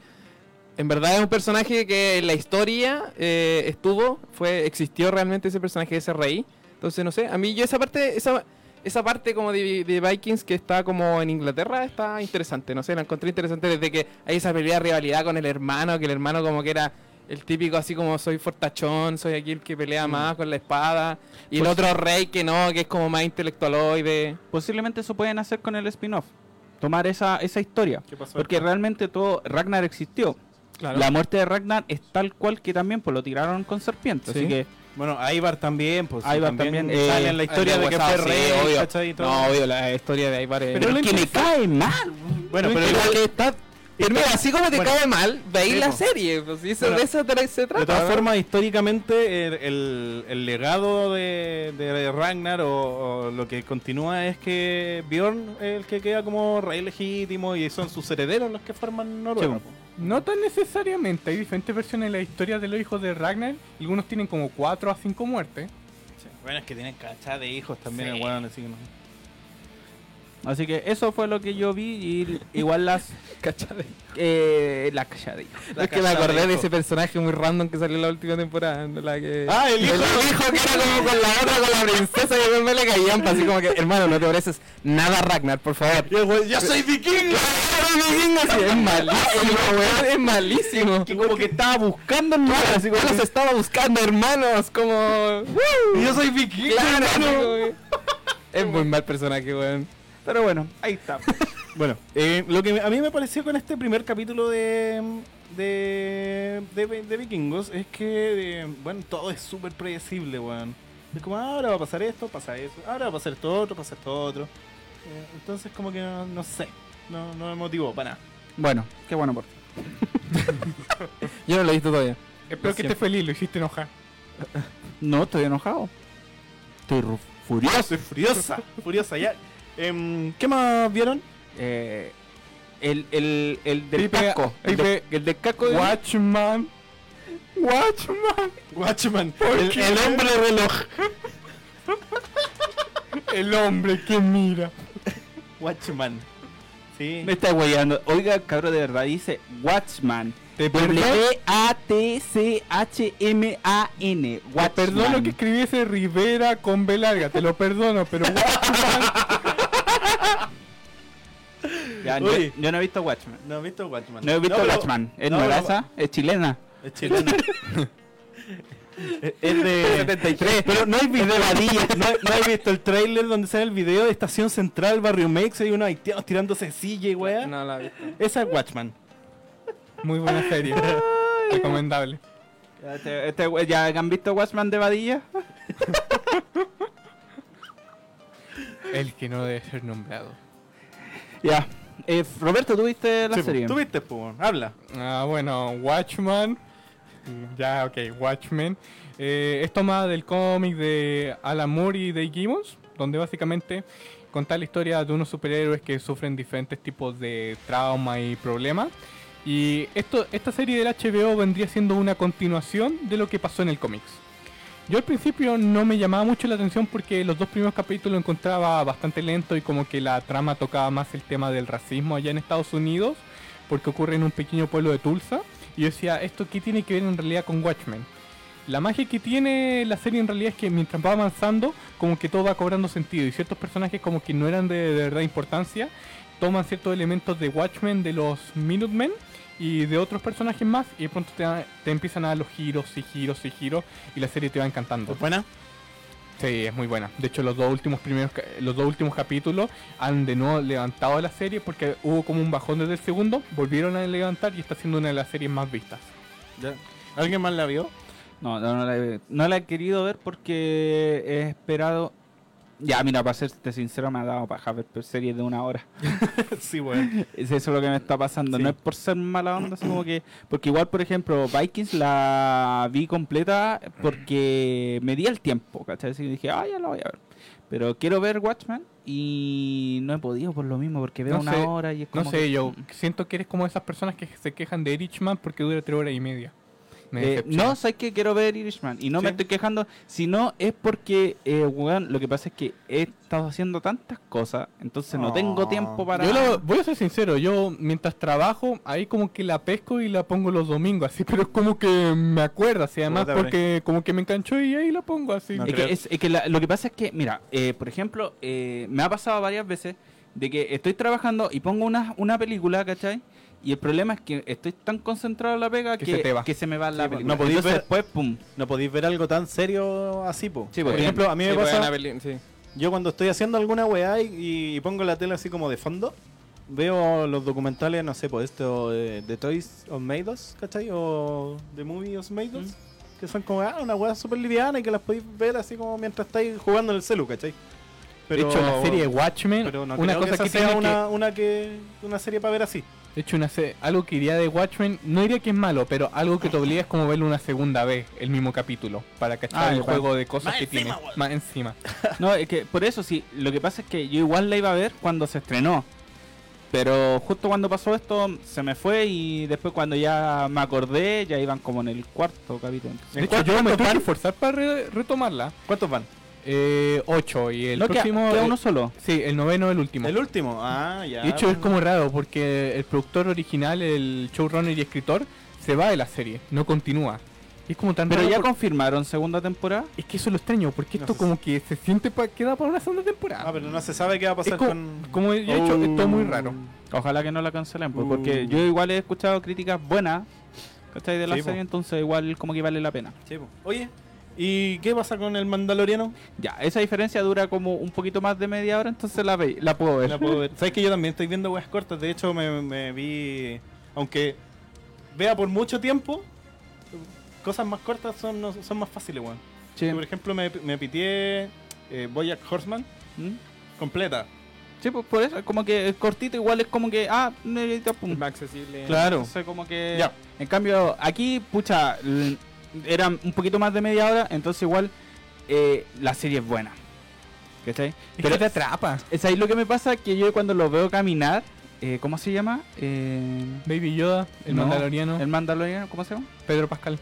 en verdad es un personaje que en la historia eh, estuvo, fue existió realmente ese personaje, ese rey. Entonces, no sé, a mí yo esa parte, esa, esa parte como de, de Vikings que está como en Inglaterra está interesante, no sé, la encontré interesante desde que hay esa pelea de rivalidad con el hermano, que el hermano como que era el típico así como soy fortachón, soy aquí el que pelea más con la espada, y el Pues- otro rey que no, que es como más intelectualoide. Posiblemente eso pueden hacer con el spin-off. Tomar esa, esa historia. ¿Qué pasó Porque realmente todo. Ragnar existió. La muerte de Ragnar es tal cual que también pues lo tiraron con serpiente. Sí. Así que. Bueno, Ivar también, pues. Ivar también, sale eh, en la historia de que fue sí, rey, obvio. Y todo. No, obvio, la historia de Ivar es... Pero es que me cae mal. Bueno, Pero igual que está... Pero mira, así como te Bueno. cae mal, veis la serie, pues sí, eso, Bueno, de eso tra- se trata. De todas formas, históricamente, el, el- el legado de, de Ragnar o, o lo que continúa es que Bjorn es el que queda como rey legítimo y son sus herederos los que forman Noruega. Sí. No tan necesariamente, hay diferentes versiones de la historia de los hijos de Ragnar. Algunos tienen como 4 a 5 muertes. Sí. Bueno, es que tienen cachada de hijos también, Sí. el weón, así que no. Así que eso fue lo que yo vi. Y igual las. Cachade. Eh, la cachadilla. La es que me acordé de ese personaje muy random que salió en la última temporada. La que... Ah, el hijo. hijo que era como con la otra, con la princesa, y a mí me le caían, pues, así como que, hermano, no te pareces nada Ragnar, por favor. Y el weón, ¡Ya soy vikingo! es malísimo, weón, es malísimo. Que como que estaba buscando el lugar, así como Yo los estaba buscando, hermanos, como... Yo soy vikingo, Claro, Es muy mal personaje, weón. Pero bueno, ahí está. Bueno, eh, lo que a mí me pareció con este primer capítulo de, de, de, de Vikingos es que, eh, bueno, todo es súper predecible, weón. Es como, "Ah, ahora va a pasar esto, pasa eso, ahora va a pasar esto otro, pasa esto otro. Eh, entonces, como que no, no sé, no, no me motivó para nada. Bueno, qué bueno por ti. Yo no lo he visto todavía. Espero que estés feliz, lo hiciste enojar. No, estoy enojado. Estoy furioso. Furiosa, furiosa ya. Em, ¿Qué más vieron? Eh, el, el, el del Pipe- casco. El, de- el del casco. de- Watchman. Watchman. Watchman, el, el hombre reloj. El hombre que mira. Watchman. Sí. Me está guayando. Oiga, cabrón, de verdad dice Watchman. Te W-A-T-C-H-M-A-N. te perdono que escribiese Rivera con B larga, te lo perdono, pero Watchman. Ya, yo, no he visto Watchman. No he visto Watchman. No he visto pero- Watchman. ¿Es no, nueva pero- esa? ¿Es chilena? Es chilena. es de 73. Pero no hay visto, no, no hay visto el trailer donde sale el video de Estación Central, Barrio Mex, hay unos haitianos tirándose silla y weá. No la he visto. Esa es Watchman. Muy buena serie. Recomendable. Este- este ¿Ya han visto Watchman de Badilla? El que no debe ser nombrado. Ya. Eh, Roberto, ¿tú viste la Sí, serie? ¿Tú viste, po? Habla. Ah, bueno, Watchman. Ya, ok, Watchmen. Eh, es tomada del cómic de Alan Moore y Dave Gibbons, donde básicamente cuenta la historia de unos superhéroes que sufren diferentes tipos de trauma y problemas. Y esto, esta serie del HBO vendría siendo una continuación de lo que pasó en el cómics. Yo al principio no me llamaba mucho la atención porque los dos primeros capítulos lo encontraba bastante lento y como que la trama tocaba más el tema del racismo allá en Estados Unidos, porque ocurre en un pequeño pueblo de Tulsa. Y yo decía, ¿esto qué tiene que ver en realidad con Watchmen? La magia que tiene la serie en realidad es que mientras va avanzando, como que todo va cobrando sentido y ciertos personajes como que no eran de, de verdad importancia, toman ciertos elementos de Watchmen, de los Minutemen y de otros personajes más y de pronto te, te empiezan a dar los giros y giros y giros y la serie te va encantando. ¿Es buena? Sí, es muy buena. De hecho, los dos últimos primeros, ca- los dos últimos capítulos han de nuevo levantado la serie porque hubo como un bajón desde el segundo, volvieron a levantar y está siendo una de las series más vistas. Ya. ¿Alguien más la vio? No, no, no la, he, no la he querido ver porque he esperado. Ya, mira, para serte sincero, me ha dado paja ver series de una hora. sí. Es eso lo que me está pasando. Sí. No es por ser mala onda, así como que. Porque igual, por ejemplo, Vikings la vi completa porque me di el tiempo, ¿cachai? Así que dije, ah, ya la voy a ver. Pero quiero ver Watchmen y no he podido por lo mismo, porque veo No una sé, hora y es como. No sé, que- yo siento que eres como esas personas que se quejan de Richman porque dura tres horas y media. Eh, no, sabes que quiero ver Irishman y no me estoy quejando, sino es porque, eh, weón, lo que pasa es que he estado haciendo tantas cosas, entonces no, No. tengo tiempo para... Yo lo- voy a ser sincero, yo mientras trabajo, ahí como que la pesco y la pongo los domingos, así, pero es como que me acuerdo, así, además porque como que me enganchó y ahí la pongo así. No Es que, es, es que la- lo que pasa es que, mira, eh, por ejemplo, eh, me ha pasado varias veces de que estoy trabajando y pongo una, una película, ¿cachai? Y el problema es que estoy tan concentrado en la pega Que que, se te va. que se me va la Sí, película. no podéis Entonces ver- después, pum. No podéis ver algo tan serio así, po. Sí, Por ejemplo, a mí me Sí, pasa... Yo cuando estoy haciendo alguna weá y, y pongo la tele así como de fondo, veo los documentales, no sé, pues esto de, de Toys of Made Us, ¿cachai? O The Movie of Made Us, que son como ah, una weá súper liviana y que las podéis ver así como mientras estáis jugando en el celu, ¿cachai? de hecho, la serie Watchmen, pero no una cosa que, que, sea una, una, que, una serie para ver así. De hecho, una se- algo que iría de Watchmen, no diría que es malo, pero algo que te obliga es como verlo una segunda vez, el mismo capítulo, para cachar Ah, el igual. juego de cosas que tiene. Más encima. No, es que por eso sí, lo que pasa es que yo igual la iba a ver cuando se estrenó. Pero justo cuando pasó esto se me fue y después cuando ya me acordé ya iban como en el cuarto capítulo. De ¿En hecho, yo me tuve que van? esforzar para re- retomarla. ¿Cuántos van? Eh, ocho, y el no, próximo... queda eh, uno solo. Sí, el noveno el último. El último. Ah, ya. De hecho, es como raro porque el productor original, el showrunner y escritor, se va de la serie, no continúa. Y es como tan Pero raro ya confirmaron segunda temporada. Es que eso es lo extraño, porque No esto como que se siente pa queda para una segunda temporada. Ah, pero no se sabe qué va a pasar Es como, con... como ya he dicho, es todo muy raro. Ojalá que no la cancelen, pues, porque Uh. yo igual he escuchado críticas buenas ¿cachai? de la Sí, po. serie, entonces igual como que vale la pena. Sí, po. Oye, ¿y qué pasa con el Mandaloriano? Ya, esa diferencia dura como un poquito más de media hora, entonces la, ve, la puedo ver. La puedo ver. Sabes que yo también estoy viendo weas cortas. De hecho, me, me vi. Aunque vea por mucho tiempo, cosas más cortas son, no- son más fáciles, weón. Sí. Por ejemplo, me, me pitié eh, Boyack Horseman ¿Mm? completa. Sí, pues por eso, como que es cortito, igual es como que, ah, necesita pum. Más accesible. Claro. Entonces como que... Ya. En cambio, aquí, pucha, era un poquito más de media hora, entonces igual eh, la serie es buena. ¿Cachai? Pero te atrapa. Es ahí lo que me pasa, que yo cuando lo veo caminar, eh, ¿cómo se llama? Eh, Baby Yoda, el no, mandaloriano, El Mandaloriano, ¿cómo se llama? Pedro Pascal,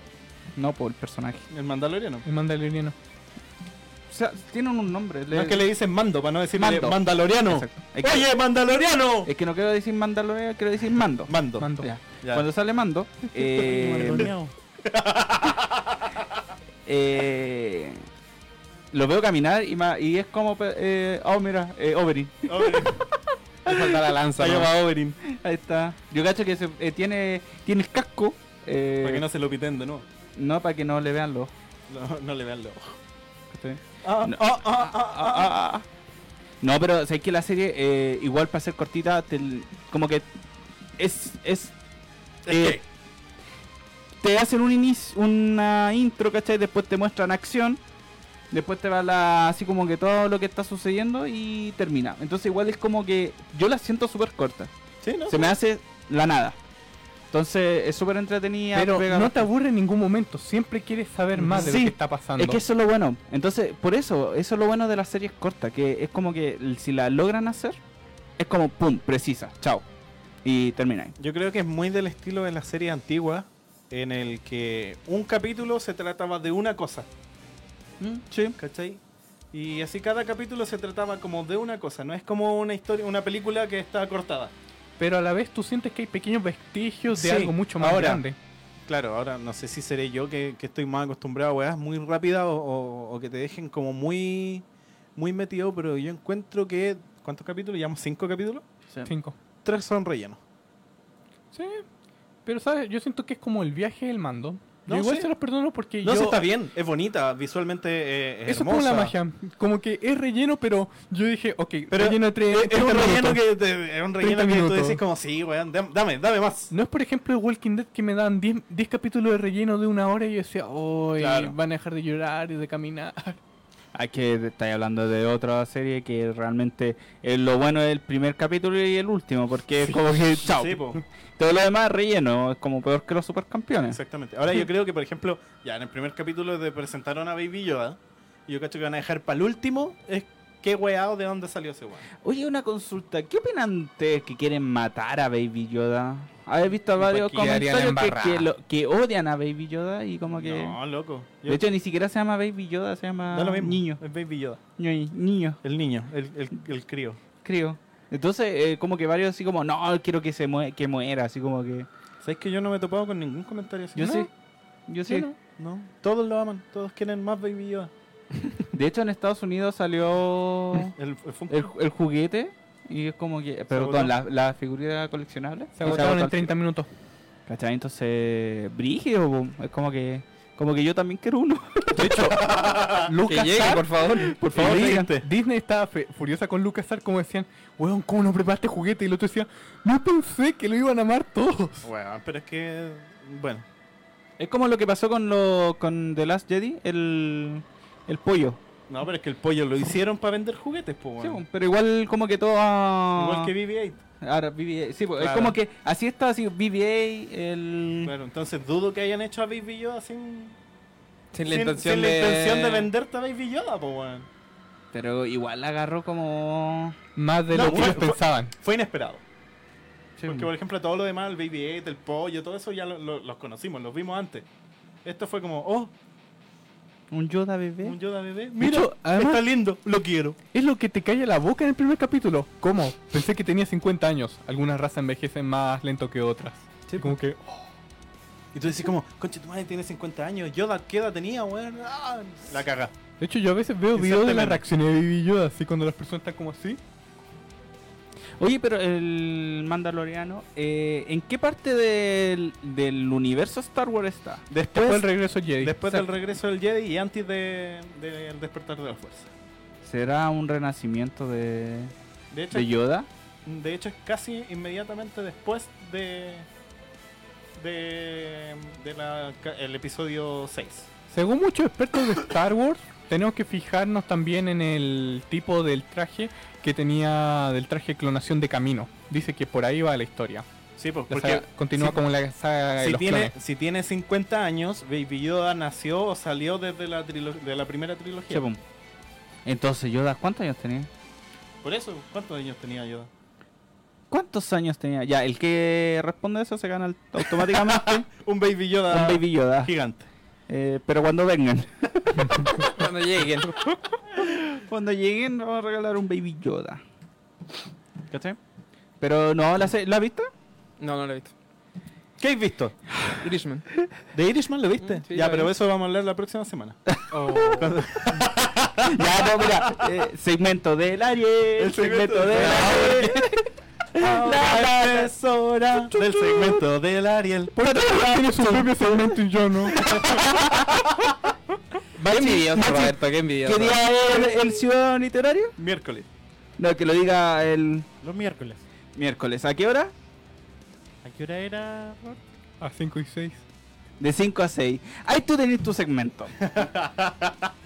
No, por el personaje. El Mandaloriano. el mandaloriano. O sea, tienen un nombre. No es que le dicen mando, para no decirle Mando. Mandaloriano. Exacto. Es que, ¡Oye, Mandaloriano! es que no quiero decir Mandaloriano, quiero decir Mando. Mando. Mando. Ya. Ya. Cuando sale Mando, eh. eh, lo veo caminar y, ma- y es como, eh, oh mira, eh, Oberyn. Oberyn. Le falta la lanza. Ahí ¿no? Oberyn. Ahí está. Yo cacho que se- eh, tiene, tiene el casco. eh, Para que no se lo piten de nuevo. no, para que no le vean los ojos. No, no le vean los ojos. ¿cachai? Ah, No. ah, ah, ah, ah, ah. No, pero sabes que la serie, eh, igual para ser cortita, te- como que es. es Es eh, te hacen un inicio, una intro, ¿cachai? Después te muestran acción. Después te va la, así como que todo lo que está sucediendo y termina. Entonces igual es como que yo la siento súper corta. Sí, ¿no? Se me hace la nada. Entonces es súper entretenida. Pero pega no te aburre en ningún momento, siempre quieres saber más de lo que está pasando. Es que eso es lo bueno. Entonces, por eso, eso es lo bueno de las series cortas, que es como que si la logran hacer, es como pum, precisa, chao. Y termina ahí. Yo creo que es muy del estilo de la serie antigua, en el que un capítulo se trataba de una cosa, Sí. ¿cachai? Y así cada capítulo se trataba como de una cosa, no es como una historia, una película que está cortada. Pero a la vez tú sientes que hay pequeños vestigios de Sí, algo mucho más ahora. grande. Claro, ahora no sé si seré yo que, que estoy más acostumbrado a weas muy rápidas o, o- o que te dejen como muy, muy metido, pero yo encuentro que... ¿Cuántos capítulos? ¿Llevamos cinco capítulos? Cinco. Tres son rellenos. Sí. Pero, ¿sabes? Yo siento que es como el viaje del mando. No, Yo igual sí. se los perdono porque No, yo... sí, está bien, es bonita, visualmente eh, es Eso es como la magia. Como que es relleno, pero yo dije, ok, Pero relleno de tres, es, es un 30 relleno que, te- es un relleno 30 que tú decís como, sí, weón, dam- dame, dame más. No es, por ejemplo, el Walking Dead que me dan 10 10 capítulos de relleno de una hora y yo decía, oh, Claro. van a dejar de llorar y de caminar. Hay que estar hablando de otra serie que realmente es lo bueno del primer capítulo y el último, porque es como que chao. Sí. Todo lo demás es relleno, es como peor que los supercampeones. Exactamente. Ahora yo creo que, por ejemplo, ya en el primer capítulo te presentaron a Baby Yoda. Y yo cacho que van a dejar para el último es qué weá o de dónde salió ese weón. Oye, una consulta. ¿Qué opinan ustedes que quieren matar a Baby Yoda? ¿Habéis visto varios pues quedarían comentarios que, que, embarrados. lo- que odian a Baby Yoda y como que... No, loco. Yo- De hecho, ni siquiera se llama Baby Yoda, se llama da lo mismo. niño. Es Baby Yoda. Ño- Niño, El niño, el, el, el crío. creo. Entonces, eh, como que varios así como, no, quiero que se mue- que muera, así como que... ¿Sabes que yo no me he topado con ningún comentario así? Yo No, sí, yo sí. No, no. Todos lo aman, todos quieren más Baby Yoda. De hecho, en Estados Unidos salió El, el Funko. el, el juguete y es como que... Perdón, agotó? la, la figura coleccionable. Se agotaron en 30 minutos. ¿Cachai? Entonces, brígido, es como que... Como que yo también quiero uno. De hecho, Lucas Que llegue, por favor. Por favor. Disney estaba fe- furiosa con LucasArts como decían, weón, ¿cómo no preparaste juguete? Y el otro decía, no pensé que lo iban a amar todos. Bueno, pero es que. Bueno. Es como lo que pasó con lo con The Last Jedi, el, el pollo. No, pero es que el pollo lo hicieron para vender juguetes, pues, Sí, po, pero igual como que todo... a- Igual que BB-8. Ahora, BB-8. Sí, po, es Claro. como que así está, así BB-8, el... Claro, entonces dudo que hayan hecho a Baby Yoda sin. Sin la sin- intención sin de... la intención de venderte a Baby Yoda, pues, weón. Pero igual la agarró como... Más de No, lo que fue- ellos fue- pensaban. Fue inesperado. Sí, Porque, por ejemplo, todo lo demás, el BB-8, el pollo, todo eso ya lo- lo- los conocimos, los vimos antes. Esto fue como, oh, Un Yoda bebé. un Yoda bebé. Mira, hecho, además- está lindo, lo quiero. Es lo que te calla la boca en el primer capítulo. ¿Cómo? Pensé que tenía 50 años. Algunas razas envejecen más lento que otras. Sí, como que, Y tú decís como, conche, tu madre tiene 50 años, Yoda, ¿qué edad tenía, weón? Ah, la caga. De hecho, yo a veces veo videos de las meme. reacciones de Baby Yoda, así cuando las personas están como así. Oye, pero el Mandaloriano, eh, ¿en qué parte del, del universo Star Wars está? Después Después, el regreso Jedi. después del regreso del Jedi y antes de- del despertar de la fuerza. ¿Será un renacimiento de, De hecho, de Yoda? de hecho es casi inmediatamente después de de, de la, ca- el episodio 6. Según muchos expertos de Star Wars, tenemos que fijarnos también en el tipo del traje que tenía del traje clonación de camino. Dice que por ahí va la historia. Sí, pues, La porque saga continúa si- como la saga de si los tiene, clones. si tiene 50 años, Baby Yoda nació o salió desde la, trilo- de la primera trilogía. Sí, pum. Entonces, Yoda, ¿cuántos años tenía? Por eso, ¿cuántos años tenía Yoda? ¿Cuántos años tenía? Ya, el que responde eso se gana automáticamente Un Baby Yoda un Baby Yoda. gigante. Eh, pero cuando vengan, Cuando lleguen. cuando lleguen, vamos a regalar un Baby Yoda. ¿Cachai? Pero no, ¿la, se- ¿la viste? No, no lo he visto. ¿Qué has visto? Irishman. ¿De Irishman lo viste? Mm, sí, ya, lo pero vi. eso vamos a hablar la próxima semana. ya, no, mira. eh, segmento del Ariel. El segmento, segmento del del Ariel. Ahora es hora del segmento del Ariel. Tiene su propio segmento y yo no. Qué envidioso, Roberto, qué envidioso. ¿Qué día es el, el ciudadano literario? Miércoles. No, que lo diga el Los miércoles. miércoles. ¿A qué hora? ¿A qué hora era, Rod? A 5 y 6. De 5 a 6. Ahí tú tenés tu segmento.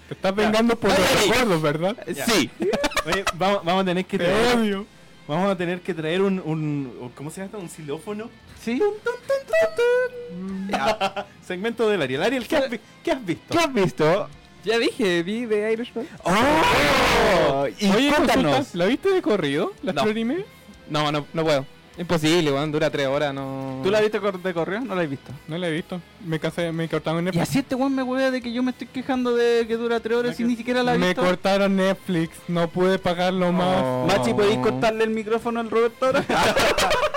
Te estás vengando por los recuerdos, ¿verdad? Sí. Oye, vamos, vamos a tener que Te traer, odio. vamos a tener que traer un, un ¿cómo se llama? esto? Un xilófono. ¿Sí? Segmento del Ariel. Ariel, ¿qué has, vi- qué has visto? ¿Qué has visto? Ya dije, vi de Irishman. ¡Oh! Y Oye, cuéntanos. ¿la viste de corrido? ¿La No. no. anime? No, no, no puedo. Imposible, weón, dura tres horas, no. ¿Tú la viste de correo? No la has visto. No la he visto. Me cansé, me cortaron Y Netflix. así este weón me huevea de que yo me estoy quejando de que dura 3 horas y ni siquiera la he Me visto. cortaron Netflix. No pude pagarlo más. Oh. Machi, ¿podéis cortarle el micrófono al Roberto ahora?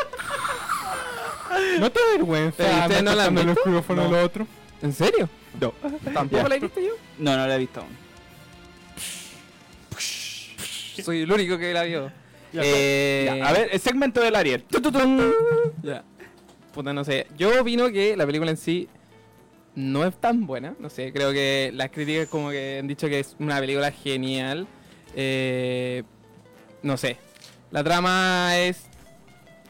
¿No te da vergüenza? ¿Pero ustedes andar no la han cortando el visto? micrófono No. al otro? ¿En serio? no. ¿Tampoco la he visto yo? No, no la he visto aún. Soy el único que la vio. Ya, Eh, Ya, a ver, el segmento del Ariel. Ya. Puta, no sé. Yo opino que la película en sí no es tan buena. No sé, creo que las críticas como que han dicho que es una película genial. Eh, no sé. La trama es...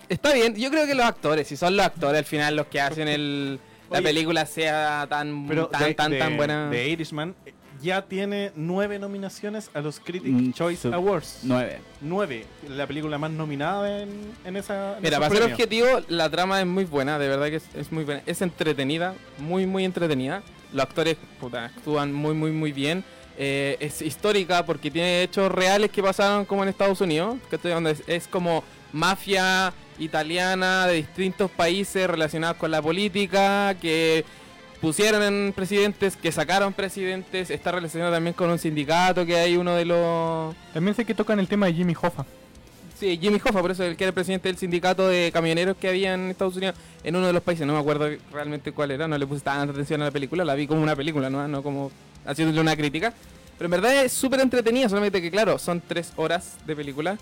Está bien. Yo creo que los actores, si son los actores al final los que hacen el, la Oye, película sea tan, Pero tan, de, tan, de- tan buena. de Irishman eh, ya tiene nueve nominaciones a los Critic Mm, Choice sub- Awards. 9. Nueve. La película más nominada en, en esa. en Mira, para ser objetivo, la trama es muy buena, de verdad que es, es muy buena. Es entretenida, muy, muy entretenida. Los actores puta, actúan muy, muy, muy bien. eh, es histórica porque tiene hechos reales que pasaron como en Estados Unidos, que es, es como mafia italiana de distintos países relacionados con la política, que pusieron en presidentes, que sacaron presidentes, está relacionado también con un sindicato que hay uno de los... También sé que tocan el tema de Jimmy Hoffa. Sí, Jimmy Hoffa, por eso el que era el presidente del sindicato de camioneros que había en Estados Unidos, en uno de los países, no me acuerdo realmente cuál era, no le puse tanta atención a la película, la vi como una película, no, no como haciéndole una crítica. Pero en verdad es súper entretenida, solamente que claro, son tres horas de película.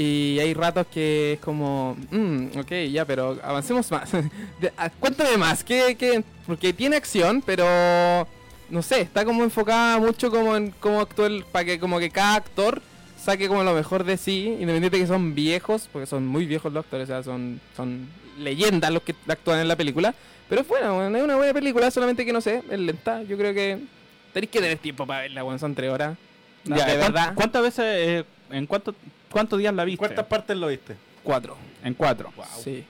Y hay ratos que es como, mm, ok, ya, pero avancemos más. De- ah, Cuéntame más, ¿qué, qué? porque tiene acción, pero no sé, está como enfocada mucho como en cómo actúa, para que como que cada actor saque como lo mejor de sí, independiente de que son viejos, porque son muy viejos los actores, o sea, son, son leyendas los que actúan en la película. Pero es buena, weón, es una buena película, solamente que no sé, es lenta. Yo creo que tenéis que tener tiempo para verla, weón, son tres horas. No, Ya, de ¿cuán- verdad, ¿Cuántas veces, eh, en cuánto, cuántos días la viste? ¿Cuántas partes lo viste? cuatro. En cuatro. Sí.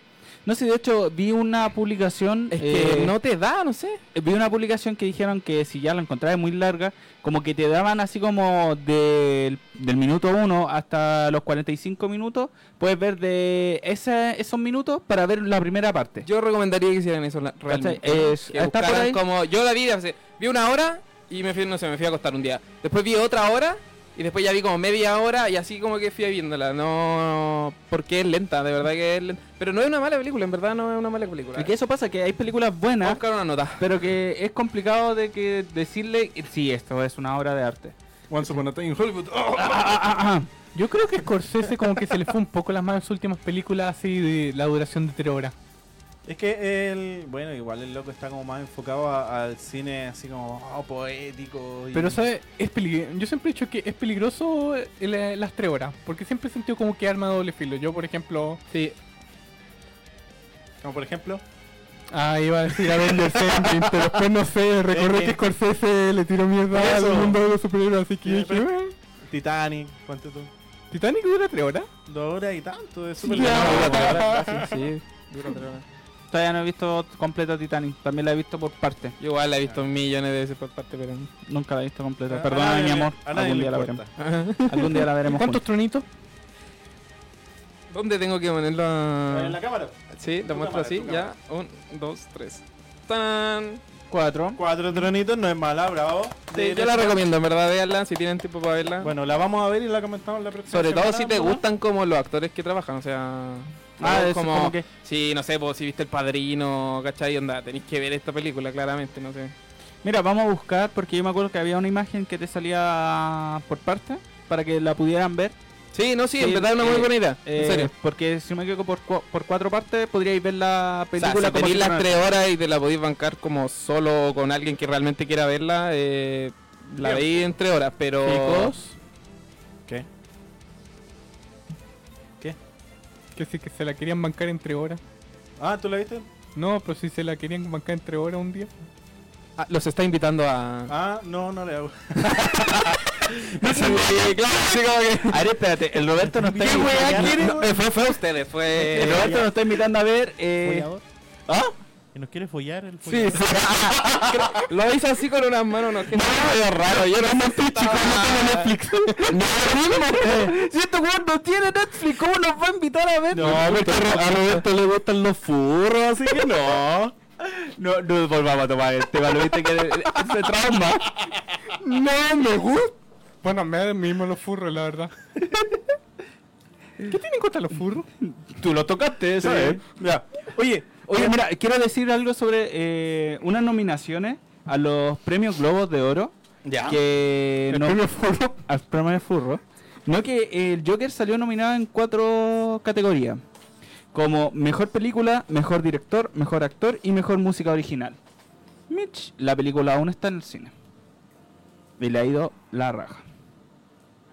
No sé, de hecho, vi una publicación. Es que eh, no te da, no sé. Vi una publicación que dijeron que si ya la encontrabas muy larga, como que te daban así como del, del minuto 1 hasta los 45 minutos, puedes ver de ese, esos minutos para ver la primera parte. Yo recomendaría que hicieran eso la- realmente. Es- que está por buscaran ahí. como yo la vi, vi una hora y me fui, no sé, me fui a acostar un día. Después vi otra hora y después ya vi como media hora y así como que fui viéndola. No, porque es lenta, de verdad que es lenta. Pero no es una mala película, en verdad no es una mala película. Y que eso pasa, que hay películas buenas, buscar una nota. pero que es complicado de que decirle, sí, esto es una obra de arte. Once Upon a Time in Hollywood. Oh, Yo creo que Scorsese como que se le fue un poco las manos últimas películas así de la duración de tres horas. Es que el. Bueno, igual el loco está como más enfocado a- al cine así como oh, poético. y- Pero, ¿sabes? Es peli- Yo siempre he dicho que es peligroso el- las tres horas, porque siempre he sentido como que arma doble filo. Yo, por ejemplo, Sí, Como por ejemplo. ah, iba a decir Avengers Endgame, pero después no sé, recordé que. Scorsese le tiró mierda Por al eso. mundo de los superhéroes, así que Sí, dije, pero- "Eh, Titanic, ¿cuánto tú? Titanic dura tres horas. Dos horas y tanto, es súper Ya. largo. sí, sí. dura tres horas. Todavía no he visto completa Titanic, también la he visto por parte. Yo igual la he visto millones de veces por parte, pero. Nunca la he visto completa. Perdóname, mi amor. A Algún día la veremos. Algún día la veremos. ¿Cuántos tronitos? ¿Dónde tengo que ponerlo? En la cámara. Sí, lo muestro cámara, así, ya. Un, dos, tres. ¡Tan! Cuatro. Cuatro tronitos, no es mala, bravo. Sí, yo la recomiendo, en verdad, veanla si tienen tiempo para verla. Bueno, la vamos a ver y la comentamos la próxima Sobre todo semana, si te ¿no? gustan como los actores que trabajan, o sea... Ah, es como, como que- Sí, no sé, pues, si viste El Padrino, ¿cachai? Onda, tenéis que ver esta película, claramente, no sé. Mira, vamos a buscar porque yo me acuerdo que había una imagen que te salía por parte para que la pudieran ver. Sí, no, sí, en verdad es una muy eh, buena idea, Eh, en serio. Porque si no me equivoco, por, cu- por cuatro partes podríais ver la O sea, película si tenéis si las tres horas y te la podéis bancar como solo con alguien que realmente quiera verla, eh, la veis en tres horas, pero... Chicos, que sí que se la querían bancar entre horas. Ah, ¿tú la viste? No, pero si se la querían bancar entre horas un día. Ah, los está invitando a... Ah, no, no le hago. Sí, claro, sí, como que... A ver, espérate, el Roberto nos está ¿Qué weá invitando- quiere? no, Eh, fue, fue a ustedes, fue... El Roberto nos está invitando a ver. Eh. ¿Ah? ¿Que nos quiere follar el Sí, sí. Lo hizo así con unas manos, no, no es raro. Yo no sé chico, no tengo Netflix. No, Si este weón no tiene Netflix, ¿cómo nos va a invitar a ver? No, porque a Roberto le gustan los furros, así que no. No, no volvamos a tomar el tema, lo viste que trauma. No, me gusta. Bueno, me da mismo los furros, la verdad. ¿Qué tienen contra los furros? Tú lo tocaste, ¿sabes? Ya. Oye, Oye, mira, quiero decir algo sobre eh, unas nominaciones a los premios Globos de Oro. Ya. Que El no, premio furro. al premio Furro. No que el Joker salió nominado en cuatro categorías. Como mejor película, mejor director, mejor actor y mejor música original. Mitch, la película aún está en el cine. Y le ha ido la raja.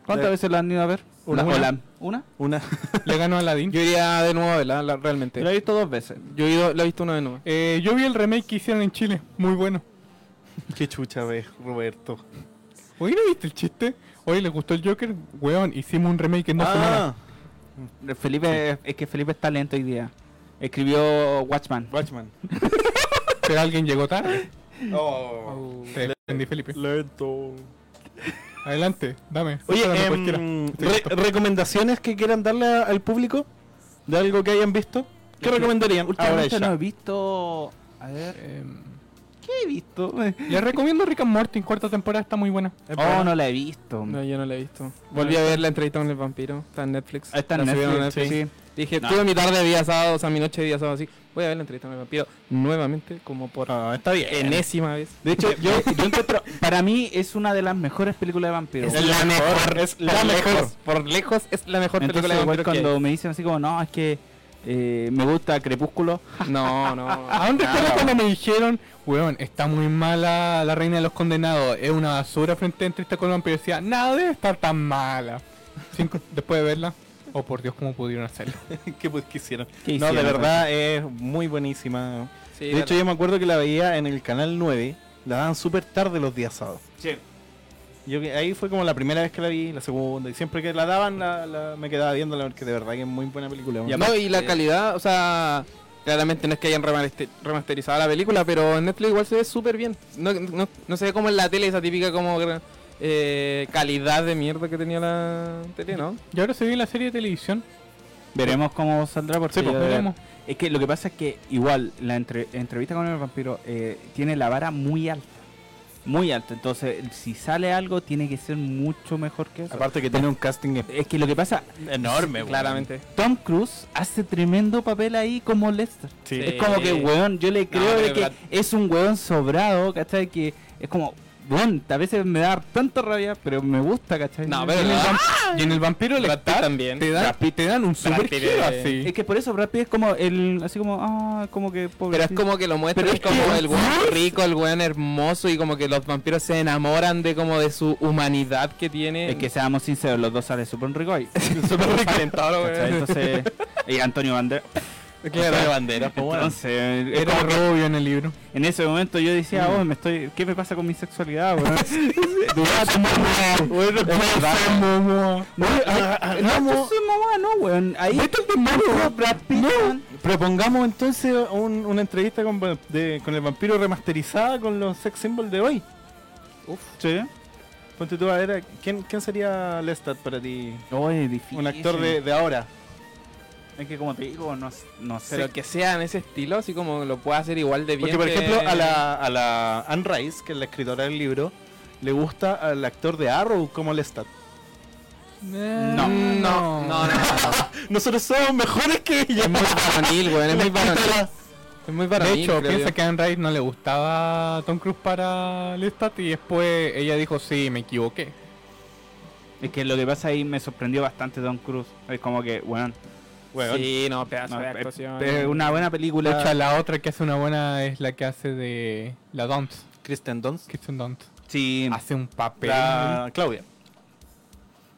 ¿Cuántas Le- veces la han ido a ver? Una. La- o la- ¿Una? una. Le ganó a Aladdin. Yo iría de nuevo a verla, la- realmente. Yo la he visto dos veces. Yo he ido, la he visto una de nuevo. Eh, yo vi el remake que hicieron en Chile. Muy bueno. Qué chucha ves, Roberto. Oye, ¿no viste el chiste? Oye, ¿le gustó el Joker? Weón, hicimos un remake en dos semanas. ah, Felipe, es que Felipe está lento hoy día. Escribió Watchman. Watchman. Pero alguien llegó tarde. Oh. Te entendí, Felipe. Lento. Adelante, dame. Oye, em, re-. ¿recomendaciones que quieran darle a- al público? ¿De algo que hayan visto? ¿Qué recomendarían? Ahora Últimamente ya. no he visto. A ver, Em, ¿qué he visto? les recomiendo Rick and Morty, cuarta temporada está muy buena. Oh, no la he visto. No, yo no la he visto. Volví a ver la entrevista con el vampiro. Está en Netflix. Está en a Netflix, sí. Dije, No. tuve mi tarde de día sábado, o sea, mi noche de día sábado así. Voy a ver la entrevista con el vampiro nuevamente, como por Ah, está bien. enésima vez. De hecho, yo, yo encuentro. Para mí es una de las mejores películas de vampiros. Es la mejor, es por la lejos, mejor. Por lejos es la mejor Entonces, película de igual vampiros que cuando me dicen así como, no, es que eh, me gusta Crepúsculo. No, no. Aún recuerdo cuando me dijeron, weón, está muy mala la reina de los condenados, es una basura frente a entrevista con el vampiro. Y decía, nada debe estar tan mala. Cinco- después de verla, oh por Dios, ¿cómo pudieron hacerlo? ¿Qué pues? ¿Qué No, de hicieron, verdad es muy buenísima. Sí, de hecho, yo me acuerdo que la veía en el canal 9. La daban súper tarde los días sábados. Sí. Yo que ahí fue como la primera vez que la vi, la segunda, y siempre que la daban la, la- me quedaba viéndola porque de verdad que es muy buena película. Y, no, y la calidad, o sea, claramente no es que hayan remaster- remasterizado la película, pero en Netflix igual se ve súper bien. No, no, no se ve como en la tele esa típica como eh, calidad de mierda que tenía la tele, ¿no? Y ahora se ve la serie de televisión. Veremos cómo saldrá porque Sí, pues, veremos. es que lo que pasa es que igual la entre- entrevista con el vampiro eh, tiene la vara muy alta. Muy alta. Entonces, si sale algo, tiene que ser mucho mejor que eso. Aparte que tiene un casting Es que lo que pasa, enorme, weón. Claramente. Tom Cruise hace tremendo papel ahí como Lester. Sí. Es como que, weón, yo le creo No, de que Brad- es un weón sobrado, ¿cachai? Que es como, weón, a veces me da tanta rabia, pero me gusta, ¿cachai? No, Y pero en el, y en el vampiro Lestat también. te dan, te dan un super giro así. Es que por eso Brad Pitt es como el, así como, ah, como que pobre. Pero es como que lo muestran Pero es como que- el weón rico, el weón hermoso y como que los vampiros se enamoran de como de su humanidad que tiene. Es que seamos sinceros, los dos salen súper ricos ahí. súper. Entonces, y Antonio Banderas. Claro. de bandera, pues. Entonces, es Era rubio en el libro. en ese momento yo decía, oh, me estoy, ¿qué me pasa con mi sexualidad, weón? Es verdad. No, ah, ah, no, mamá, weón. Ahí. Propongamos entonces un- una entrevista con, con el vampiro remasterizada con los sex symbols de hoy. Uf, sí. Ponte tú a ver, ¿quién, quién sería Lestat para ti? Oh, difícil. Un actor de, de ahora. Es que como te digo, no, no sé. Pero que sea en ese estilo, así como lo pueda hacer igual de bien. Porque, por que- ejemplo, a la, a la Anne Rice, que es la escritora del libro, le gusta al actor de Arrow como Lestat. No. No, no, no. no. Nosotros somos mejores que ella. Es muy varonil, weón, es muy varonil. Es muy De hecho, creo piensa yo. que a Anne Rice no le gustaba Tom Cruise para Lestat y después ella dijo, sí, me equivoqué. Es que lo que pasa ahí me sorprendió bastante Tom Cruise. Es como que, weón, Weón. Sí, no, pedazo no, de es- actuación. es una buena película. la otra que hace una buena es la que hace de la Dunst, Kristen Dunst. Kirsten Dunst. Sí, Hace un papel. La Claudia.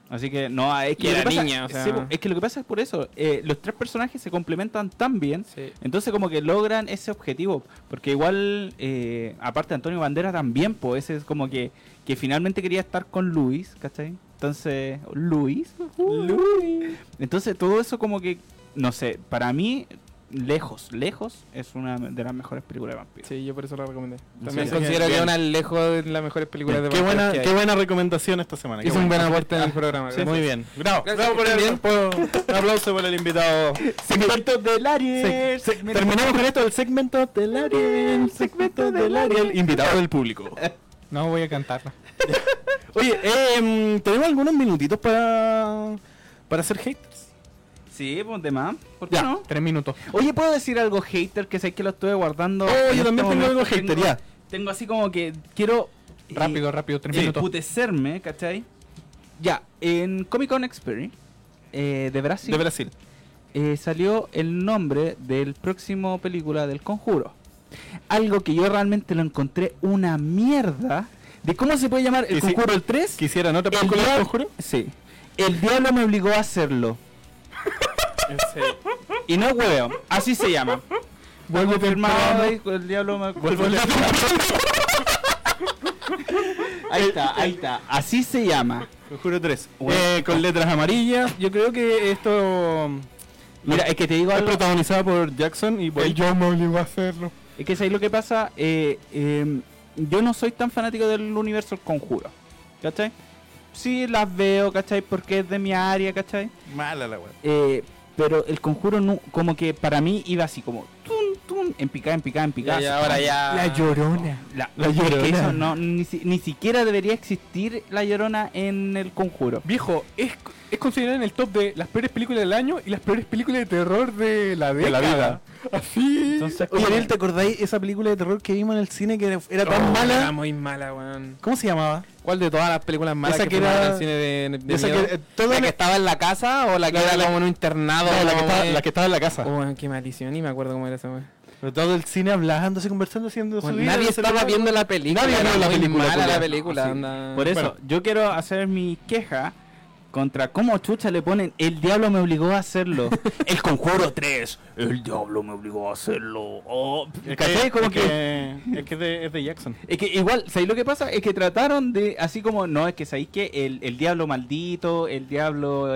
así que no, es que Y la que pasa- niña, o sea- es que lo que pasa es por eso, eh, los tres personajes se complementan tan bien Sí. Entonces como que logran ese objetivo, porque igual, eh, aparte Antonio Bandera también, pues ese es como que, que finalmente quería estar con Luis, ¿cachai? Entonces, Luis, Luis. Entonces todo eso como que, no sé, para mí, lejos, lejos, es una de las mejores películas de vampiros. Sí, yo por eso la recomendé. También Sí, considero que es una lejos de las mejores películas de Qué vampiros buena, que hay. qué buena recomendación esta semana. qué Hizo un buen aporte en el programa. Sí, muy bien. Bravo. Gracias, Bravo por el, por- un aplauso por el invitado. Segmento del Aries. Se- terminamos con esto, el segmento del Ariel. El segmento del Ariel. Invitado del público. No voy a cantarla. Oye, eh, tenemos algunos minutitos para, para hacer haters. Sí, pues de más. ¿Por qué Ya. no? Tres minutos. Oye, ¿puedo decir algo hater que sé que lo estuve guardando? Oh, yo este también tengo algo hater, ya. Tengo así como que quiero... eh, Rápido, rápido, tres Sí, minutos. putecerme, ¿cachai? Ya, en Comic Con Experience eh, de Brasil De Brasil. eh, salió el nombre del próximo película del Conjuro. Algo que yo realmente lo encontré una mierda. ¿De cómo se puede llamar el ¿Y si- Conjuro el 3? Quisiera, ¿no te El película del conjuro? Sí. El diablo me obligó a hacerlo. Y no huevo, así se llama. Vuelve Firmado ahí, con el diablo me Ahí está, ahí está. Así se llama. Conjuro 3. Bueno. Eh, con letras amarillas. Yo creo que esto Mira, es que te digo es algo. protagonizado por Jackson y por El yo me obligó a hacerlo. Es que ¿sabes lo que pasa? Eh, eh, yo no soy tan fanático del universo del conjuro. ¿cachai? Sí, las veo, ¿cachai? Porque es de mi área, ¿cachai? Mala la weá. Eh, pero el conjuro no, como que para mí iba así como tun, tun, en picada, en picada, en picada. Y ahora ya. La llorona. La, La es que Llorona. eso no, ni, ni siquiera debería existir la llorona en el conjuro. Viejo, es, es considerada en el top de las peores películas del año y las peores películas de terror de la De la vida. Así. Entonces, Oye, Ariel, ¿te acordáis esa película de terror que vimos en el cine que era tan Oh, Era mala? muy mala, weón. ¿Cómo se llamaba? ¿Cuál de todas las películas malas Esa que, era- al cine de, de esa miedo? que, eh, todo ¿La en- que estaba en la casa o la que La- era la- como en un internado? No, la, que estaba, eh? la que estaba en la casa. Oh, weón, qué malísimo, ni me acuerdo cómo era esa weón. Pero todo el cine hablando, así conversando, haciendo su Weón, vida. Nadie en el estaba viendo la película. Nadie era vio la película, mala la película. Sí. anda. Por eso, Bueno. yo quiero hacer mi queja contra cómo chucha le ponen el diablo me obligó a hacerlo. el conjuro 3, el diablo me obligó a hacerlo. Oh, Es que, Como es que, que, es que es de, es de Jackson. es que igual, ¿sabéis lo que pasa? Es que trataron de, así como, no, es que sabéis que el, el diablo maldito, el diablo,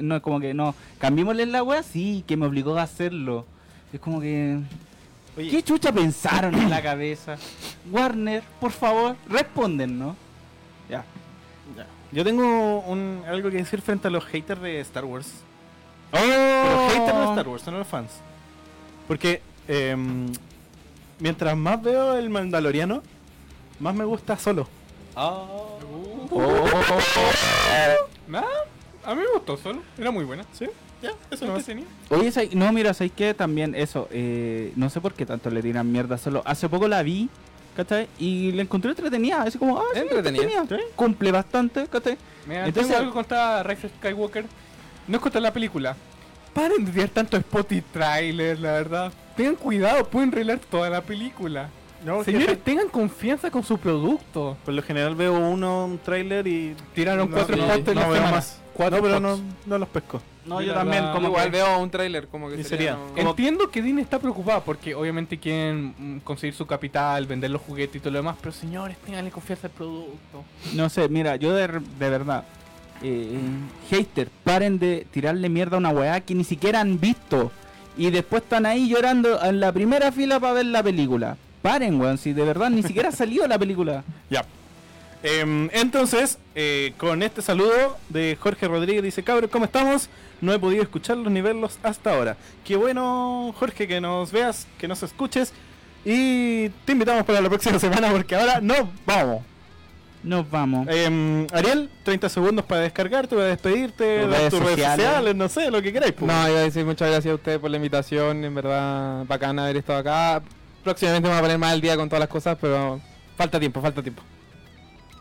no, es como que no, cambiémosle la wea, sí, que me obligó a hacerlo. Es como que... Oye, ¿Qué chucha pensaron en la cabeza? Warner, por favor, responden, ¿no? Yo tengo un, algo que decir frente a los haters de Star Wars. ¡Oh! Pero haters de Star Wars, no los fans. Porque em, mientras más veo el Mandaloriano, más me gusta solo. Oh. Nada, a mí me gustó solo. Era muy buena. ¿Sí? Ya, eso No tenía. Oye, no, mira, ¿sabes qué? También eso, eh, no sé por qué tanto le tiran mierda solo. Hace poco la vi, ¿cachai? Y la encontré entretenida, así como, ah, sí, Entretenida. entretenida. Cumple bastante, ¿cachai? Mira, Entonces- tengo algo contra Rise of Skywalker. No es contra la película. Paren de tirar tanto spot y trailer, la verdad. Tengan cuidado, pueden revelar toda la película. No, Señores, que- tengan confianza con su producto. por lo general veo uno, un trailer y Tiraron no, cuatro no, spots en no la semana. más. Cuatro no, pero no, no los pesco. No, Yo la también, como Igual que- veo un tráiler como que sería. sería. no- Como- Entiendo que Disney está preocupada porque obviamente quieren mm, conseguir su capital, vender los juguetes y todo lo demás, pero señores, tenganle confianza al producto. No sé, mira, yo de, de verdad, eh, hater, paren de tirarle mierda a una weá que ni siquiera han visto. Y después están ahí llorando en la primera fila para ver la película. Paren, weón, si de verdad ni siquiera ha salido la película. Ya. Em, entonces, eh, con este saludo de Jorge Rodríguez, dice, cabros, ¿cómo estamos? No he podido escucharlos ni verlos hasta ahora. Qué bueno, Jorge, que nos veas, que nos escuches. Y te invitamos para la próxima semana porque ahora nos vamos. Nos vamos. Em, Ariel, 30 segundos para descargarte, para despedirte, dar redes tus redes sociales. sociales, no sé, lo que queráis. pues. No, iba a decir muchas gracias a ustedes por la invitación. En verdad, bacana haber estado acá. Próximamente me voy a poner más al día con todas las cosas, pero falta tiempo, falta tiempo.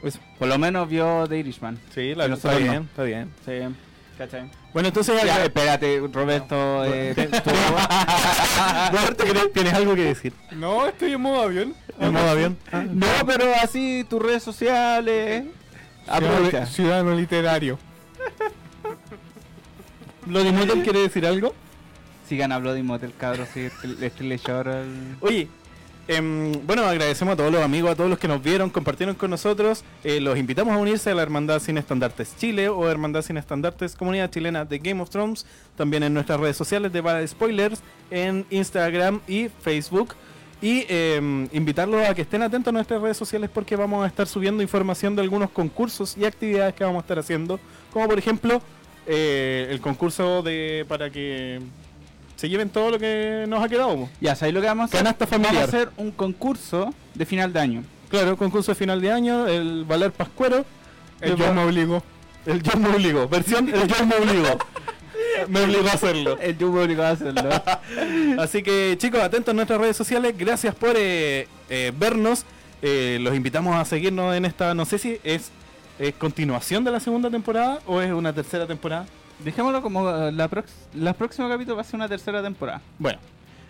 Eso. Por lo menos vio The Irishman. Sí, la, está bien, está bien. Sí. ¿Cachai? Bueno, entonces, Ya, ya, espérate, Roberto. eh, tú- Roberto, ¿querés- ¿tienes algo que decir? No, estoy en modo avión. ¿En modo avión? Ah. no, pero así, tus redes sociales. Aprovecha. Ciudadano, ciudadano literario. ¿Bloody Motel quiere decir algo? Sigan a Bloody Motel, cabros. Sí, este, este le llora el- Oye, em, bueno, agradecemos a todos los amigos, a todos los que nos vieron, compartieron con nosotros. Eh, los invitamos a unirse a la Hermandad Sin Estandartes Chile o Hermandad Sin Estandartes Comunidad Chilena de Game of Thrones. También en nuestras redes sociales de Bala Spoilers, en Instagram y Facebook. Y em, invitarlos a que estén atentos a nuestras redes sociales porque vamos a estar subiendo información de algunos concursos y actividades que vamos a estar haciendo. Como por ejemplo, eh, el concurso de para que se lleven todo lo que nos ha quedado. po. Ya, ¿sabéis lo que vamos a hacer? Canasta Vamos a hacer un concurso de final de año. Claro, concurso de final de año, el Valer Pascuero. El El yo me obligo. El yo me obligo, versión el yo me obligo. me obligó a hacerlo. El yo me obligó a hacerlo. Así que chicos, atentos a nuestras redes sociales. Gracias por eh, eh, vernos. Eh, los invitamos a seguirnos en esta, no sé si es, es continuación de la segunda temporada o es una tercera temporada. Dejémoslo como eh, la, prox la próxima capítulo va a ser una tercera temporada. Bueno,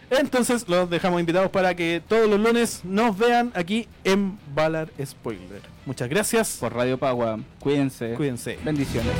entonces los dejamos invitados para que todos los lunes nos vean aquí en Valar Spoiler. Muchas gracias. Por Radio Pagua. Cuídense. Cuídense. Bendiciones.